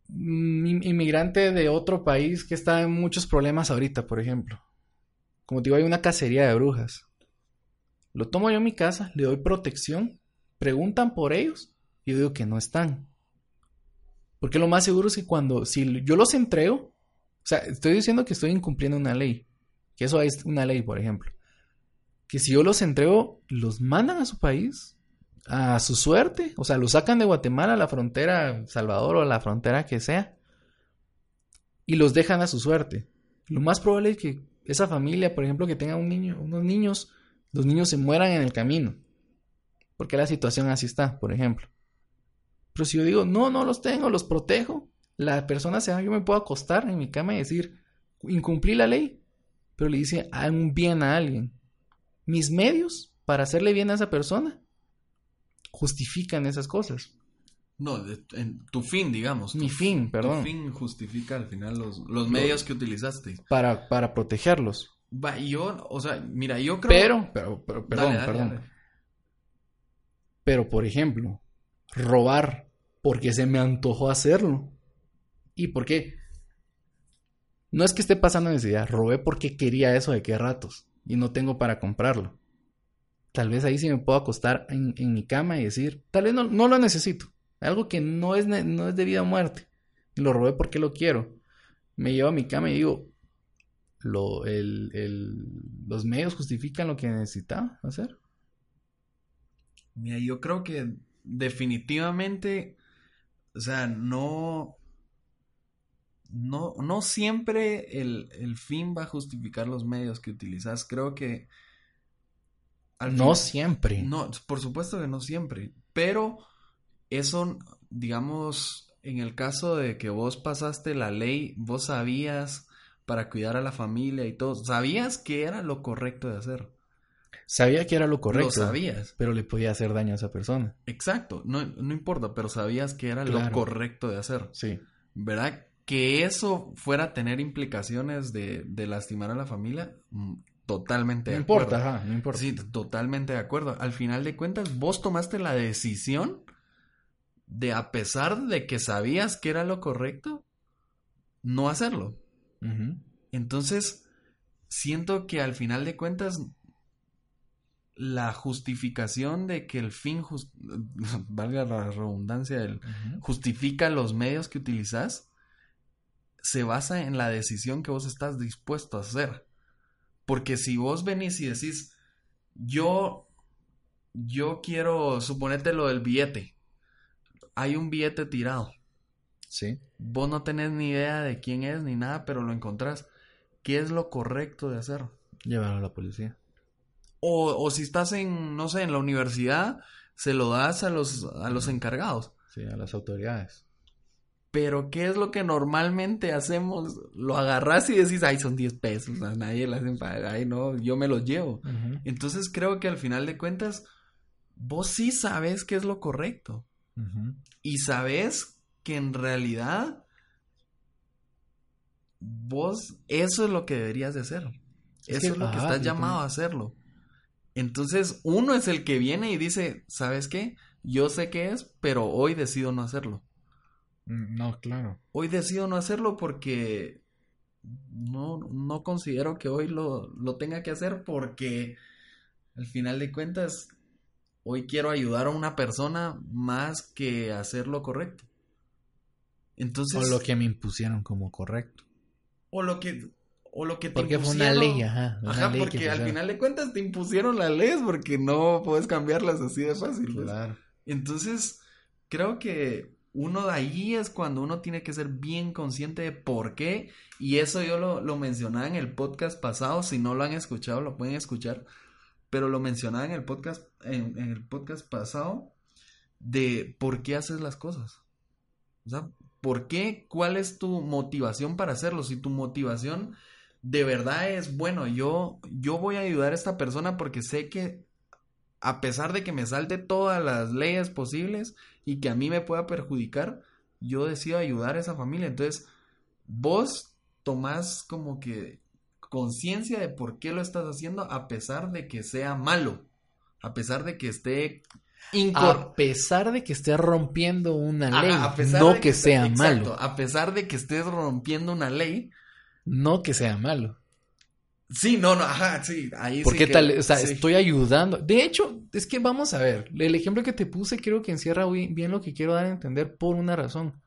[SPEAKER 1] inmigrante de otro país que está en muchos problemas ahorita, por ejemplo. Como te digo, hay una cacería de brujas. Lo tomo yo en mi casa, le doy protección, preguntan por ellos y yo digo que no están. Porque lo más seguro es que cuando, si yo los entrego, o sea, estoy diciendo que estoy incumpliendo una ley, que eso es una ley, por ejemplo, que si yo los entrego, los mandan a su país, a su suerte, o sea, los sacan de Guatemala a la frontera Salvador o a la frontera que sea, y los dejan a su suerte. Lo más probable es que esa familia, por ejemplo, que tenga un niño, unos niños, los niños se mueran en el camino, porque la situación así está, por ejemplo. Pero si yo digo, no, no los tengo, los protejo, la persona se va, yo me puedo acostar en mi cama y decir, incumplí la ley, pero le dice a un bien a alguien. Mis medios para hacerle bien a esa persona justifican esas cosas.
[SPEAKER 2] No, de- en tu fin, digamos.
[SPEAKER 1] Mi
[SPEAKER 2] Tu-
[SPEAKER 1] fin,
[SPEAKER 2] Tu
[SPEAKER 1] perdón.
[SPEAKER 2] fin justifica al final los, los medios que utilizaste.
[SPEAKER 1] Para, para protegerlos.
[SPEAKER 2] Va, yo, o sea, mira, yo creo...
[SPEAKER 1] Pero, pero, pero,
[SPEAKER 2] Dale,
[SPEAKER 1] perdón,
[SPEAKER 2] dale,
[SPEAKER 1] perdón.
[SPEAKER 2] dale.
[SPEAKER 1] Pero, por ejemplo, robar porque se me antojó hacerlo. ¿Y por qué? No es que esté pasando necesidad, robé porque quería eso de qué ratos y no tengo para comprarlo. Tal vez ahí sí me puedo acostar en, mi cama y decir, tal vez no, no lo necesito. Algo que no es, no es de vida o muerte. Lo robé porque lo quiero. Me llevo a mi cama y digo, lo, el- los medios justifican lo que necesitaba hacer.
[SPEAKER 2] Mira, yo creo que definitivamente, o sea, no, no, no siempre el, el fin va a justificar los medios que utilizas. Creo que al
[SPEAKER 1] No siempre.
[SPEAKER 2] no, por supuesto que no siempre, pero eso, digamos, en el caso de que vos pasaste la ley, vos sabías para cuidar a la familia y todo, sabías que era lo correcto de hacer.
[SPEAKER 1] Sabía que era lo correcto.
[SPEAKER 2] Lo sabías.
[SPEAKER 1] Pero le podía hacer daño a esa persona.
[SPEAKER 2] Exacto, no, no importa, pero sabías que era lo correcto de hacer.
[SPEAKER 1] Sí.
[SPEAKER 2] ¿Verdad? Que eso fuera a tener implicaciones de, de lastimar a la familia, mm, totalmente
[SPEAKER 1] No
[SPEAKER 2] de
[SPEAKER 1] importa,
[SPEAKER 2] acuerdo.
[SPEAKER 1] ajá, no importa.
[SPEAKER 2] Sí, totalmente de acuerdo. Al final de cuentas, vos tomaste la decisión de, a pesar de que sabías que era lo correcto, no hacerlo. Entonces, siento que al final de cuentas, la justificación de que el fin, valga la redundancia, el, justifica los medios que utilizas, se basa en la decisión que vos estás dispuesto a hacer. Porque si vos venís y decís, yo, yo quiero, suponete lo del billete, hay un billete tirado,
[SPEAKER 1] Sí.
[SPEAKER 2] vos no tenés ni idea de quién es ni nada, pero lo encontrás, ¿qué es lo correcto de hacer?
[SPEAKER 1] Llevarlo a la policía.
[SPEAKER 2] O, o si estás en, no sé, en la universidad, se lo das a los, a los encargados.
[SPEAKER 1] Sí, a las autoridades.
[SPEAKER 2] Pero, ¿qué es lo que normalmente hacemos? Lo agarras y decís, ay, son 10 pesos, a nadie le hacen pagar, ay, no, yo me los llevo. Entonces creo que al final de cuentas, vos sí sabes qué es lo correcto. Y sabes que en realidad, vos, eso es lo que deberías de hacer.
[SPEAKER 1] Es
[SPEAKER 2] eso
[SPEAKER 1] que-
[SPEAKER 2] es lo que estás llamado
[SPEAKER 1] también.
[SPEAKER 2] a hacerlo. Entonces, uno es el que viene y dice, ¿sabes qué? Yo sé qué es, pero hoy decido no hacerlo.
[SPEAKER 1] Mm, No, claro.
[SPEAKER 2] Hoy decido no hacerlo porque no, no considero que hoy lo, lo tenga que hacer porque al final de cuentas hoy quiero ayudar a una persona más que hacer lo correcto. Entonces,
[SPEAKER 1] O lo que me impusieron como correcto.
[SPEAKER 2] o lo que, o lo que te
[SPEAKER 1] Porque fue una ley, ajá. una
[SPEAKER 2] Ajá,
[SPEAKER 1] ley que
[SPEAKER 2] porque al final de cuentas te impusieron las leyes porque no puedes cambiarlas así de fácil.
[SPEAKER 1] Claro.
[SPEAKER 2] Entonces, creo que uno de ahí es cuando uno tiene que ser bien consciente de por qué. Y eso yo lo, lo mencionaba en el podcast pasado. Si no lo han escuchado, lo pueden escuchar. Pero lo mencionaba en el podcast, en, el podcast pasado, de por qué haces las cosas. O sea, ¿por qué? ¿Cuál es tu motivación para hacerlo? Si tu motivación de verdad es, bueno, yo, yo voy a ayudar a esta persona porque sé que a pesar de que me salte todas las leyes posibles y que a mí me pueda perjudicar, yo decido ayudar a esa familia. Entonces, vos tomás como que conciencia de por qué lo estás haciendo a pesar de que sea malo, a pesar de que esté
[SPEAKER 1] A pesar de que esté rompiendo una
[SPEAKER 2] Ajá,
[SPEAKER 1] ley,
[SPEAKER 2] a pesar
[SPEAKER 1] no
[SPEAKER 2] de
[SPEAKER 1] que, sea
[SPEAKER 2] exacto,
[SPEAKER 1] malo.
[SPEAKER 2] a pesar de que estés rompiendo una ley,
[SPEAKER 1] No que sea malo.
[SPEAKER 2] Sí, no, no, ajá, sí, ahí
[SPEAKER 1] ¿Por
[SPEAKER 2] sí
[SPEAKER 1] qué
[SPEAKER 2] que-
[SPEAKER 1] tal? O sea,
[SPEAKER 2] sí.
[SPEAKER 1] estoy ayudando. De hecho, es que vamos a ver. El ejemplo que te puse creo que encierra bien lo que quiero dar a entender por una razón.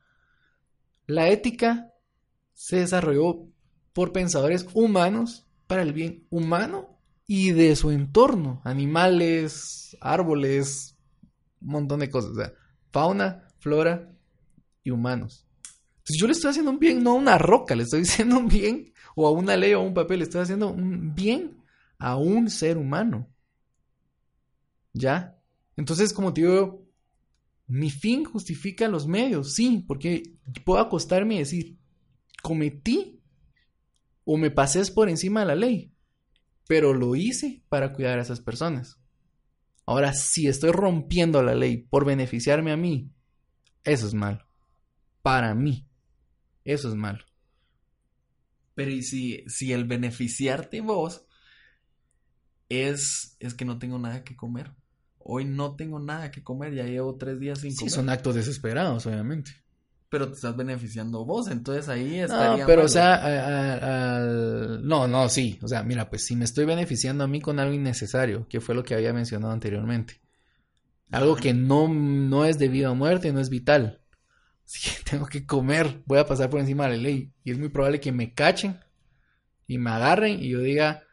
[SPEAKER 1] La ética se desarrolló por pensadores humanos para el bien humano y de su entorno. Animales, árboles, un montón de cosas. O sea, fauna, flora y humanos. Entonces yo le estoy haciendo un bien, no a una roca, le estoy haciendo un bien, o a una ley o a un papel, estoy haciendo un bien a un ser humano. ¿Ya? Entonces, como te digo, mi fin justifica los medios, sí, porque puedo acostarme y decir, cometí o me pasé por encima de la ley, pero lo hice para cuidar a esas personas. Ahora, si estoy rompiendo la ley por beneficiarme a mí Eso es malo. Para mí. Eso es malo.
[SPEAKER 2] Pero y si, si el beneficiarte vos es, es que no tengo nada que comer. Hoy no tengo nada que comer, ya llevo tres días sin
[SPEAKER 1] Sí,
[SPEAKER 2] comer.
[SPEAKER 1] son actos desesperados, obviamente.
[SPEAKER 2] Pero te estás beneficiando vos, entonces ahí estaría.
[SPEAKER 1] No, pero o sea, a- a- al- no, no, sí. O sea, mira, pues si me estoy beneficiando a mí con algo innecesario, que fue lo que había mencionado anteriormente. Algo que no, no es de vida o muerte, no es vital. Si tengo que comer, voy a pasar por encima de la ley. Y es muy probable que me cachen y me agarren y yo diga,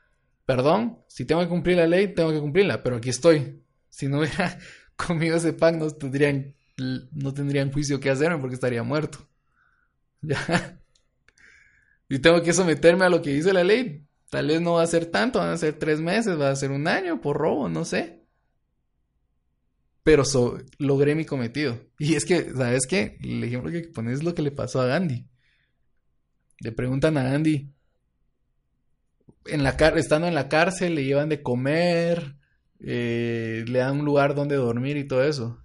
[SPEAKER 1] perdón, si tengo que cumplir la ley, tengo que cumplirla, pero aquí estoy. Si no hubiera comido ese pan, no tendrían, no tendrían juicio que hacerme porque estaría muerto. Ya. Y tengo que someterme a lo que dice la ley. Tal vez no va a ser tanto, van a ser tres meses, va a ser un año por robo, no sé. Pero so- logré mi cometido. Y es que, ¿sabes qué? El ejemplo que pones es lo que le pasó a Gandhi. Le preguntan a Gandhi, en la estando en la cárcel, le llevan de comer, eh, le dan un lugar donde dormir y todo eso.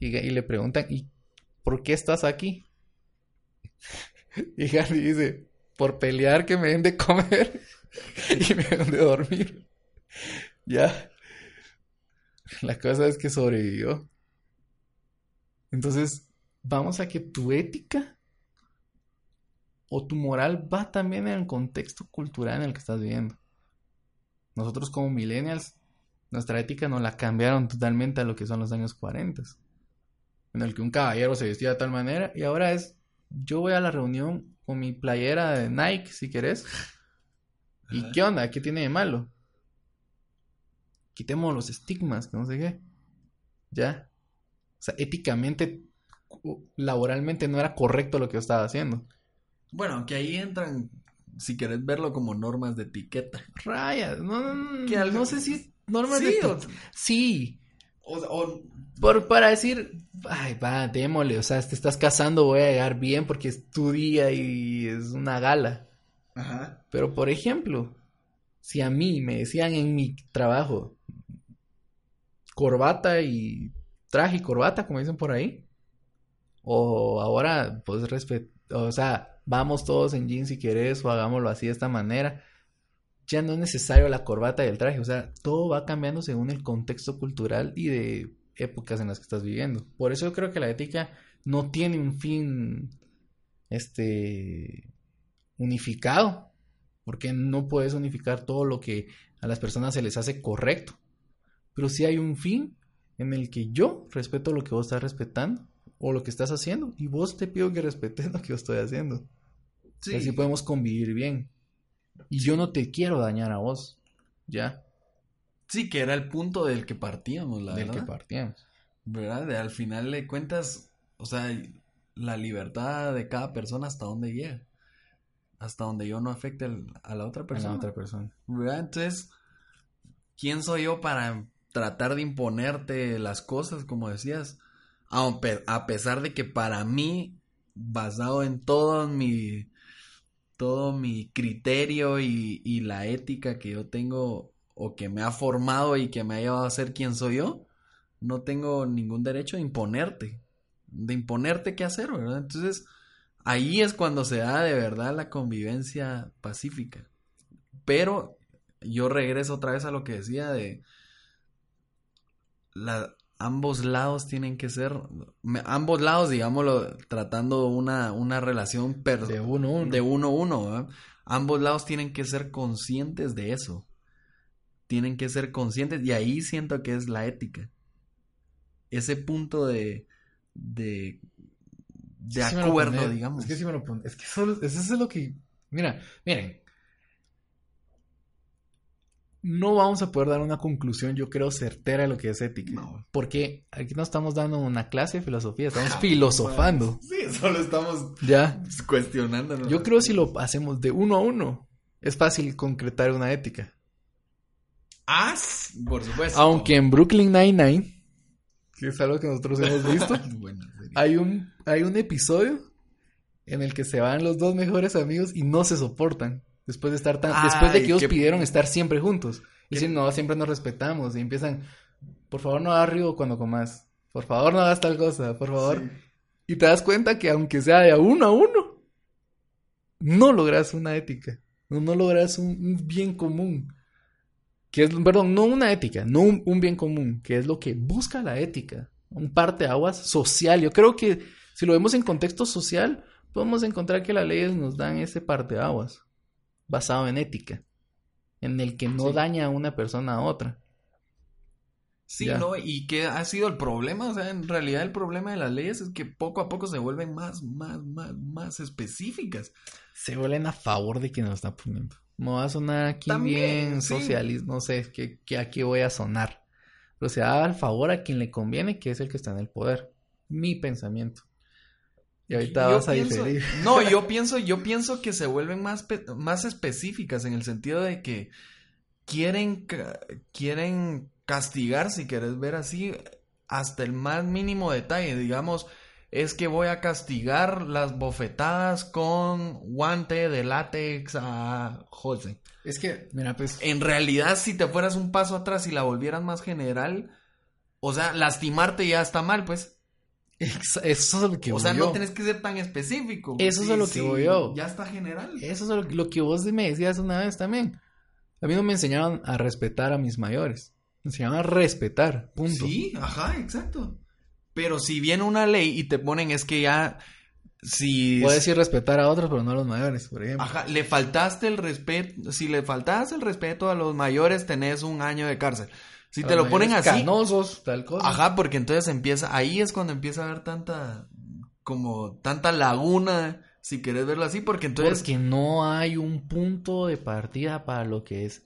[SPEAKER 1] Y, y le preguntan, ¿y por qué estás aquí? Y Gandhi dice, por pelear que me den de comer y me den de dormir. Ya. La cosa es que sobrevivió. Entonces, vamos a que tu ética o tu moral va también en el contexto cultural en el que estás viviendo. Nosotros como millennials, nuestra ética nos la cambiaron totalmente a lo que son los años 40, en el que un caballero se vestía de tal manera y ahora es, yo voy a la reunión con mi playera de Nike, si querés. ¿Y qué onda? ¿Qué tiene de malo? Quitemos los estigmas, que no sé qué. Ya. O sea, éticamente, laboralmente no era correcto lo que yo estaba haciendo.
[SPEAKER 2] Bueno, aunque ahí entran, si querés verlo como normas de etiqueta.
[SPEAKER 1] Rayas, no, no, no,
[SPEAKER 2] Que algo-
[SPEAKER 1] no sé si normas
[SPEAKER 2] Sí,
[SPEAKER 1] de...
[SPEAKER 2] o-
[SPEAKER 1] Sí,
[SPEAKER 2] O, o-
[SPEAKER 1] por, para decir, ay, va, démosle, o sea, te estás casando, voy a llegar bien porque es tu día y es una gala.
[SPEAKER 2] Ajá.
[SPEAKER 1] Pero, por ejemplo, si a mí me decían en mi trabajo corbata y traje y corbata, como dicen por ahí, o ahora, pues, respet o sea, vamos todos en jeans si querés, o hagámoslo así de esta manera, ya no es necesario la corbata y el traje, o sea, todo va cambiando según el contexto cultural y de épocas en las que estás viviendo. Por eso yo creo que la ética no tiene un fin, este, unificado, porque no puedes unificar todo lo que a las personas se les hace correcto, pero sí hay un fin en el que yo respeto lo que vos estás respetando o lo que estás haciendo y vos te pido que respetes lo que yo estoy haciendo.
[SPEAKER 2] Sí.
[SPEAKER 1] Y así podemos convivir bien. Y yo no te quiero dañar a vos, ya,
[SPEAKER 2] Sí, que era el punto del que partíamos, la
[SPEAKER 1] del
[SPEAKER 2] verdad.
[SPEAKER 1] que partíamos.
[SPEAKER 2] ¿Verdad? De- al final de cuentas, o sea, la libertad de cada persona hasta dónde llega. Hasta donde yo no afecte a la otra
[SPEAKER 1] A
[SPEAKER 2] persona.
[SPEAKER 1] la otra persona.
[SPEAKER 2] ¿Verdad? Entonces, ¿quién soy yo para tratar de imponerte las cosas, como decías? A, pe- a pesar de que para mí, basado en todo mi, todo mi criterio y, y la ética que yo tengo o que me ha formado y que me ha llevado a ser quien soy yo, no tengo ningún derecho de imponerte, de imponerte qué hacer, ¿verdad? Entonces, ahí es cuando se da de verdad la convivencia pacífica. Pero yo regreso otra vez a lo que decía de la, ambos lados tienen que ser, me- ambos lados, digámoslo, tratando una, una relación per-
[SPEAKER 1] De uno a uno.
[SPEAKER 2] de uno uno. Ambos lados tienen que ser conscientes de eso. Tienen que ser conscientes y ahí siento que es la ética. Ese punto de de de
[SPEAKER 1] sí
[SPEAKER 2] acuerdo, digamos.
[SPEAKER 1] Es que sí me lo pone- Es que solo, eso es lo que. Mira, miren. No vamos a poder dar una conclusión, yo creo, certera de lo que es ética.
[SPEAKER 2] No.
[SPEAKER 1] Porque aquí no estamos dando una clase de filosofía, estamos filosofando.
[SPEAKER 2] Sí, solo estamos
[SPEAKER 1] Ya.
[SPEAKER 2] cuestionando.
[SPEAKER 1] Yo creo si lo hacemos de uno a uno, es fácil concretar una ética.
[SPEAKER 2] Ah, por supuesto.
[SPEAKER 1] Aunque en Brooklyn Nine-Nine, que es algo que nosotros hemos visto, hay un, hay un episodio en el que se van los dos mejores amigos y no se soportan. Después de estar tan, después de que ellos
[SPEAKER 2] qué-
[SPEAKER 1] pidieron estar siempre juntos. Y dicen, no, siempre nos respetamos. Y empiezan, por favor no hagas ruido cuando comas. Por favor no hagas tal cosa, por favor.
[SPEAKER 2] Sí.
[SPEAKER 1] Y te das cuenta que aunque sea de a uno a uno, no logras una ética. No, no logras un, un bien común. Que es, perdón, no una ética, no un, un bien común, que es lo que busca la ética. Un parte aguas social. Yo creo que si lo vemos en contexto social, podemos encontrar que las leyes nos dan ese parte aguas basado en ética, en el que no
[SPEAKER 2] Sí.
[SPEAKER 1] daña a una persona a otra.
[SPEAKER 2] Sí,
[SPEAKER 1] Ya.
[SPEAKER 2] ¿no? ¿Y qué ha sido el problema? O sea, en realidad el problema de las leyes es que poco a poco se vuelven más, más, más, más específicas.
[SPEAKER 1] Se vuelven a favor de quien lo está poniendo. No va a sonar aquí
[SPEAKER 2] También,
[SPEAKER 1] bien
[SPEAKER 2] sí.
[SPEAKER 1] socialista, no sé que, que aquí voy a sonar. Pero se da al favor a quien le conviene, que es el que está en el poder. Mi pensamiento. Y ahorita
[SPEAKER 2] Yo
[SPEAKER 1] vas a
[SPEAKER 2] pienso-
[SPEAKER 1] diferir.
[SPEAKER 2] No, yo pienso, yo pienso que se vuelven más, más específicas en el sentido de que quieren, quieren castigar, si querés ver así, hasta el más mínimo detalle. Digamos, es que voy a castigar las bofetadas con guante de látex a José.
[SPEAKER 1] Es que, mira, pues.
[SPEAKER 2] En realidad, si te fueras un paso atrás y la volvieras más general, o sea, lastimarte ya está mal, pues.
[SPEAKER 1] Eso es lo que
[SPEAKER 2] O
[SPEAKER 1] voy
[SPEAKER 2] sea,
[SPEAKER 1] yo.
[SPEAKER 2] no tenés que ser tan específico.
[SPEAKER 1] Eso es a lo que
[SPEAKER 2] sí,
[SPEAKER 1] voy yo.
[SPEAKER 2] Ya está general.
[SPEAKER 1] Eso es lo, lo que vos me decías una vez también. A mí no me enseñaban a respetar a mis mayores. Me enseñaban a respetar. Punto.
[SPEAKER 2] Sí, ajá, exacto. Pero si viene una ley y te ponen es que ya si
[SPEAKER 1] Puedes decir respetar a otros, pero no a los mayores, por ejemplo.
[SPEAKER 2] ajá, le faltaste el respeto, si le faltaste el respeto a los mayores tenés un año de cárcel. Si te lo ponen así,
[SPEAKER 1] Canosos, tal cosa.
[SPEAKER 2] ajá, porque entonces empieza, ahí es cuando empieza a haber tanta como tanta laguna, si querés verlo así, porque entonces
[SPEAKER 1] Porque no hay un punto de partida para lo que es.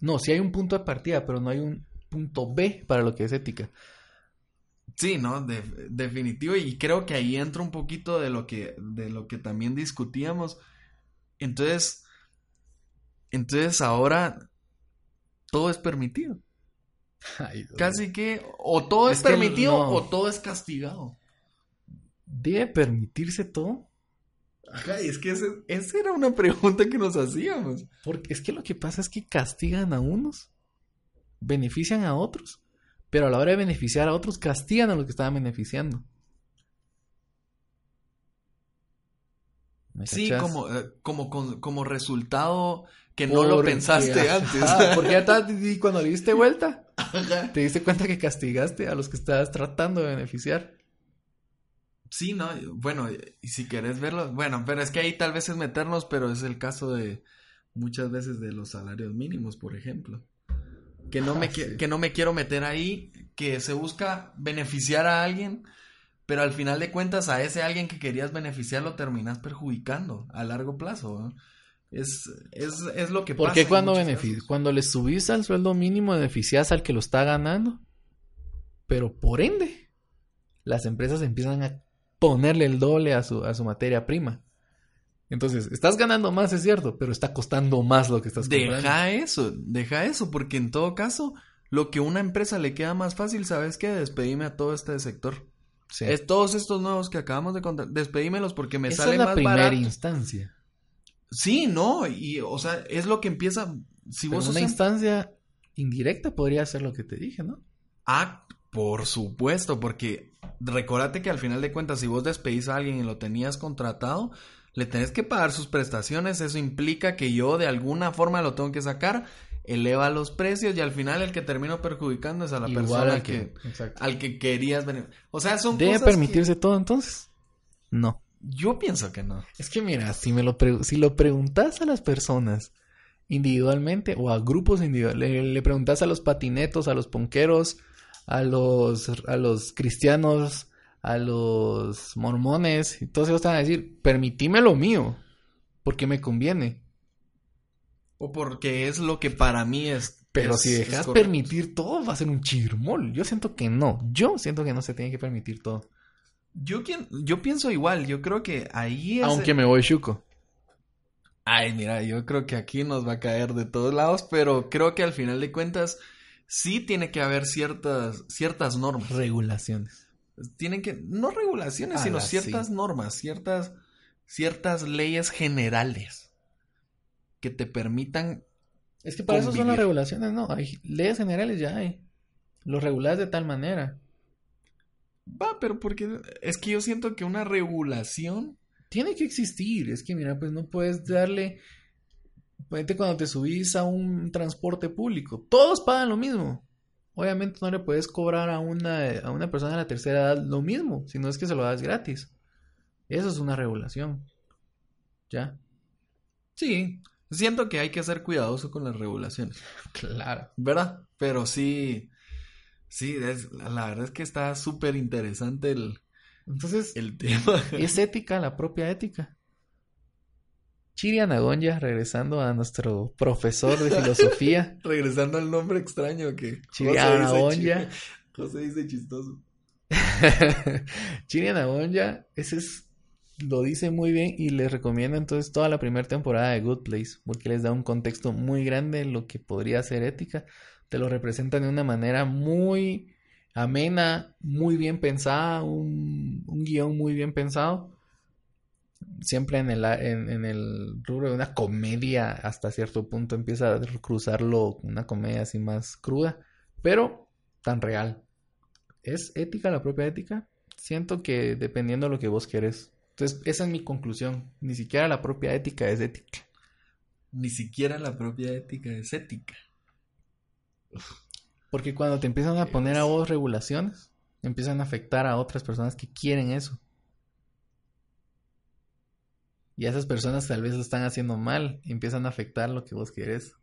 [SPEAKER 1] No, sí hay un punto de partida, pero no hay un punto B para lo que es ética.
[SPEAKER 2] Sí, no, de- definitivo y creo que ahí entra un poquito de lo que de lo que también discutíamos. Entonces, entonces ahora todo es permitido.
[SPEAKER 1] Ay.
[SPEAKER 2] Casi que o todo es, permitido
[SPEAKER 1] no.
[SPEAKER 2] o todo es castigado.
[SPEAKER 1] ¿Debe permitirse todo?
[SPEAKER 2] Ajá, y es que ese- esa era una pregunta que nos hacíamos.
[SPEAKER 1] Porque es que lo que pasa es que castigan a unos, benefician a otros, pero a la hora de beneficiar a otros, castigan a los que estaban beneficiando. ¿Me
[SPEAKER 2] Sí, como, eh, como, como resultado que no lo pensaste antes.
[SPEAKER 1] Ajá, porque ya y cuando le diste vuelta,
[SPEAKER 2] Ajá.
[SPEAKER 1] te diste cuenta que castigaste a los que estabas tratando de beneficiar.
[SPEAKER 2] Sí, no, bueno, y si querés verlo, bueno, pero es que ahí tal vez es meternos, pero es el caso de muchas veces de los salarios mínimos, por ejemplo. Que no me,
[SPEAKER 1] Ah, sí.
[SPEAKER 2] que no me quiero meter ahí, que se busca beneficiar a alguien, pero al final de cuentas a ese alguien que querías beneficiar lo terminas perjudicando a largo plazo. ¿no? Es, es, es lo que pasa.
[SPEAKER 1] Porque
[SPEAKER 2] en
[SPEAKER 1] cuando cuando le subís al sueldo mínimo, beneficias al que lo está ganando. Pero por ende, las empresas empiezan a ponerle el doble a su, a su materia prima. Entonces, estás ganando más, es cierto, pero está costando más lo que estás comprando.
[SPEAKER 2] Deja eso, deja eso, porque en todo caso, lo que a una empresa le queda más fácil, ¿sabes qué? Despedirme a todo este sector.
[SPEAKER 1] Sí.
[SPEAKER 2] Es todos estos nuevos que acabamos de contar, despedímelos porque me
[SPEAKER 1] Esa
[SPEAKER 2] sale
[SPEAKER 1] es la
[SPEAKER 2] más
[SPEAKER 1] primera
[SPEAKER 2] barato.
[SPEAKER 1] instancia.
[SPEAKER 2] Sí, no, y o sea, es lo que empieza. Si
[SPEAKER 1] Pero
[SPEAKER 2] vos
[SPEAKER 1] una instancia indirecta podría ser lo que te dije, ¿no?
[SPEAKER 2] Ah, por supuesto, porque recordate que al final de cuentas, si vos despedís a alguien y lo tenías contratado, le tenés que pagar sus prestaciones. Eso implica que yo de alguna forma lo tengo que sacar, eleva los precios y al final el que termino perjudicando es a la
[SPEAKER 1] Igual
[SPEAKER 2] persona
[SPEAKER 1] al
[SPEAKER 2] que, al que querías venir. O sea, son
[SPEAKER 1] ¿Debe
[SPEAKER 2] cosas que-
[SPEAKER 1] permitirse todo entonces? No.
[SPEAKER 2] Yo pienso que no.
[SPEAKER 1] Es que mira, si me lo si lo preguntas a las personas individualmente o a grupos individuales, le, le preguntas a los patinetos, a los ponqueros, a los a los cristianos, a los mormones, y todos ellos te van a decir, permitime lo mío, porque me conviene.
[SPEAKER 2] O porque es lo que para mí es.
[SPEAKER 1] Pero
[SPEAKER 2] es-
[SPEAKER 1] si dejas permitir todo, va a ser un chirmol. Yo siento que no. Yo siento que no se tiene que permitir todo.
[SPEAKER 2] Yo, quien- yo pienso igual, yo creo que ahí es...
[SPEAKER 1] Aunque me voy chuco.
[SPEAKER 2] Ay, mira, yo creo que aquí nos va a caer de todos lados, pero creo que al final de cuentas sí tiene que haber ciertas, ciertas normas.
[SPEAKER 1] Regulaciones.
[SPEAKER 2] Tienen que, no regulaciones, sino
[SPEAKER 1] Ala,
[SPEAKER 2] ciertas
[SPEAKER 1] sí.
[SPEAKER 2] normas, ciertas, ciertas leyes generales que te permitan
[SPEAKER 1] Es que para eso son las regulaciones, ¿no? Hay leyes generales ya hay. Los reguladas de tal manera.
[SPEAKER 2] Va, pero porque es que yo siento que una regulación
[SPEAKER 1] tiene que existir. Es que, mira, pues no puedes darle. Ponete cuando te subís a un transporte público. Todos pagan lo mismo. Obviamente no le puedes cobrar a una, a una persona de la tercera edad lo mismo, si no es que se lo das gratis. Eso es una regulación. ¿Ya?
[SPEAKER 2] Sí, siento que hay que ser cuidadoso con las regulaciones.
[SPEAKER 1] Claro.
[SPEAKER 2] ¿Verdad? Pero sí, sí, la verdad es que está súper interesante el,
[SPEAKER 1] Entonces,
[SPEAKER 2] el tema.
[SPEAKER 1] es ética la propia ética. Chiri Anagonya, regresando a nuestro profesor de filosofía.
[SPEAKER 2] Regresando al nombre extraño que
[SPEAKER 1] Chiri Anagonya.
[SPEAKER 2] José dice chistoso.
[SPEAKER 1] Chiri Anagonya, ese es, lo dice muy bien y les recomiendo entonces toda la primera temporada de Good Place, porque les da un contexto muy grande de lo que podría ser ética. Te lo representan de una manera muy amena, muy bien pensada, un, un guion muy bien pensado siempre en el, en, el rubro de una comedia hasta cierto punto empieza a cruzarlo una comedia así más cruda, pero tan real. ¿Es ética la propia ética? Siento que dependiendo de lo que vos querés. Entonces, esa es mi conclusión. Ni siquiera la propia ética es ética.
[SPEAKER 2] Ni siquiera la propia ética es ética.
[SPEAKER 1] Porque cuando te empiezan a poner a vos regulaciones, empiezan a afectar a otras personas que quieren eso. Y esas personas tal vez lo están haciendo mal empiezan a afectar lo que vos querés.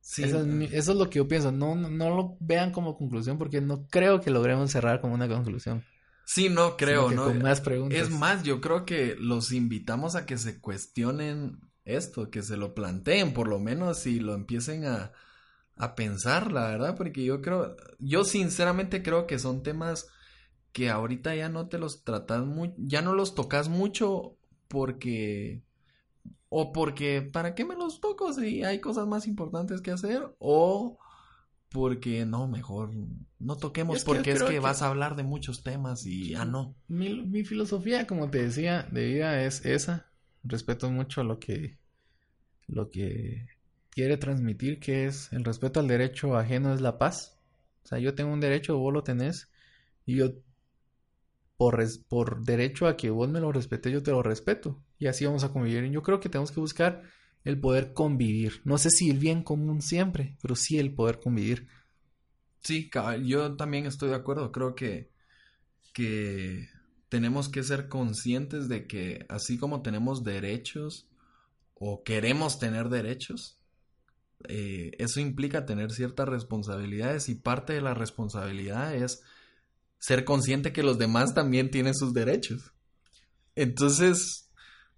[SPEAKER 1] Sí. Eso, es, eso, es, lo que yo pienso. No, no, no, lo vean como conclusión porque no creo que logremos cerrar como una conclusión.
[SPEAKER 2] Sí, no creo, ¿no?
[SPEAKER 1] Con más preguntas.
[SPEAKER 2] Es más, yo creo que los invitamos a que se cuestionen esto, que se lo planteen, por lo menos, y lo empiecen a, a pensar, la verdad, porque yo creo, yo sinceramente creo que son temas que ahorita ya no te los tratas muy, ya no los tocas mucho porque o porque para qué me los toco si hay cosas más importantes que hacer o porque no mejor no toquemos es porque es que, que, vas a hablar de muchos temas y ya no.
[SPEAKER 1] Mi, mi filosofía como te decía de vida es esa. Respeto mucho lo que lo que quiere transmitir que es el respeto al derecho ajeno es la paz o sea yo tengo un derecho vos lo tenés y yo por, por derecho a que vos me lo respetes, yo te lo respeto. Y así vamos a convivir. Yo creo que tenemos que buscar el poder convivir. No sé si el bien común siempre, pero sí el poder convivir.
[SPEAKER 2] Sí, yo también estoy de acuerdo. Creo que, que tenemos que ser conscientes de que así como tenemos derechos o queremos tener derechos, eh, eso implica tener ciertas responsabilidades y parte de la responsabilidad es ser consciente que los demás también tienen sus derechos. Entonces,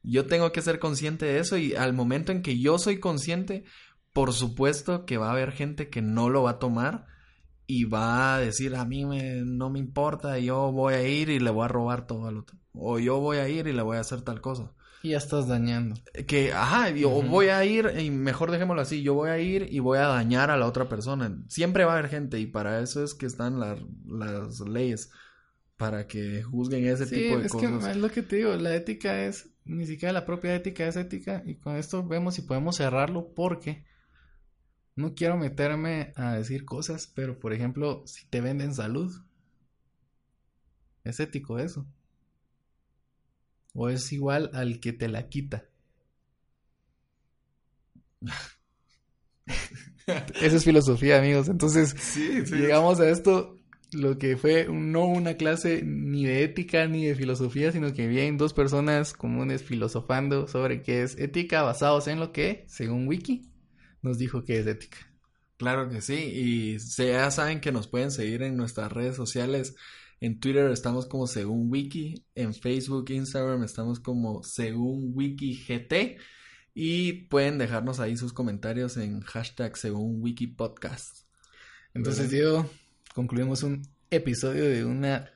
[SPEAKER 2] yo tengo que ser consciente de eso y al momento en que yo soy consciente, por supuesto que va a haber gente que no lo va a tomar y va a decir, a mí me, no me importa, yo voy a ir y le voy a robar todo al otro. O yo voy a ir y le voy a hacer tal cosa.
[SPEAKER 1] Y ya estás dañando.
[SPEAKER 2] Que, ajá, yo uh -huh. voy a ir, y mejor dejémoslo así, yo voy a ir y voy a dañar a la otra persona. Siempre va a haber gente y para eso es que están la, las leyes, para que juzguen ese
[SPEAKER 1] sí,
[SPEAKER 2] tipo de
[SPEAKER 1] es
[SPEAKER 2] cosas.
[SPEAKER 1] Que es lo que te digo, la ética es, ni siquiera la propia ética es ética y con esto vemos si podemos cerrarlo porque no quiero meterme a decir cosas, pero por ejemplo, si te venden salud, es ético eso. ¿O es igual al que te la quita? Esa es filosofía, amigos. Entonces,
[SPEAKER 2] sí, sí.
[SPEAKER 1] llegamos a esto, lo que fue no una clase ni de ética ni de filosofía, sino que bien dos personas comunes filosofando sobre qué es ética basados en lo que, según Wiki, nos dijo que es ética.
[SPEAKER 2] Claro que sí, y ya saben que nos pueden seguir en nuestras redes sociales. En Twitter estamos como según Wiki, en Facebook, Instagram estamos como según Wiki GT y pueden dejarnos ahí sus comentarios en hashtag según Wiki Podcast.
[SPEAKER 1] Entonces, Diego, concluimos un episodio de una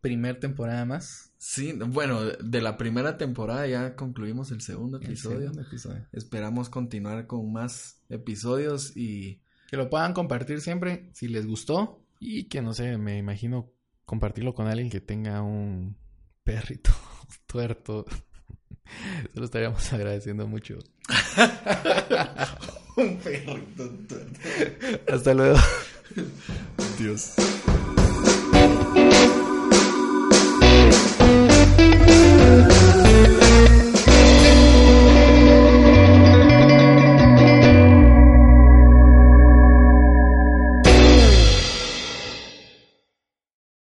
[SPEAKER 1] primer temporada más.
[SPEAKER 2] Sí, bueno, de la primera temporada ya concluimos el segundo episodio.
[SPEAKER 1] El segundo episodio.
[SPEAKER 2] Esperamos continuar con más episodios y
[SPEAKER 1] que lo puedan compartir siempre si les gustó y que no sé, me imagino compartirlo con alguien que tenga un perrito tuerto. Se lo estaríamos agradeciendo mucho.
[SPEAKER 2] un perrito tuerto.
[SPEAKER 1] Hasta luego.
[SPEAKER 2] Dios.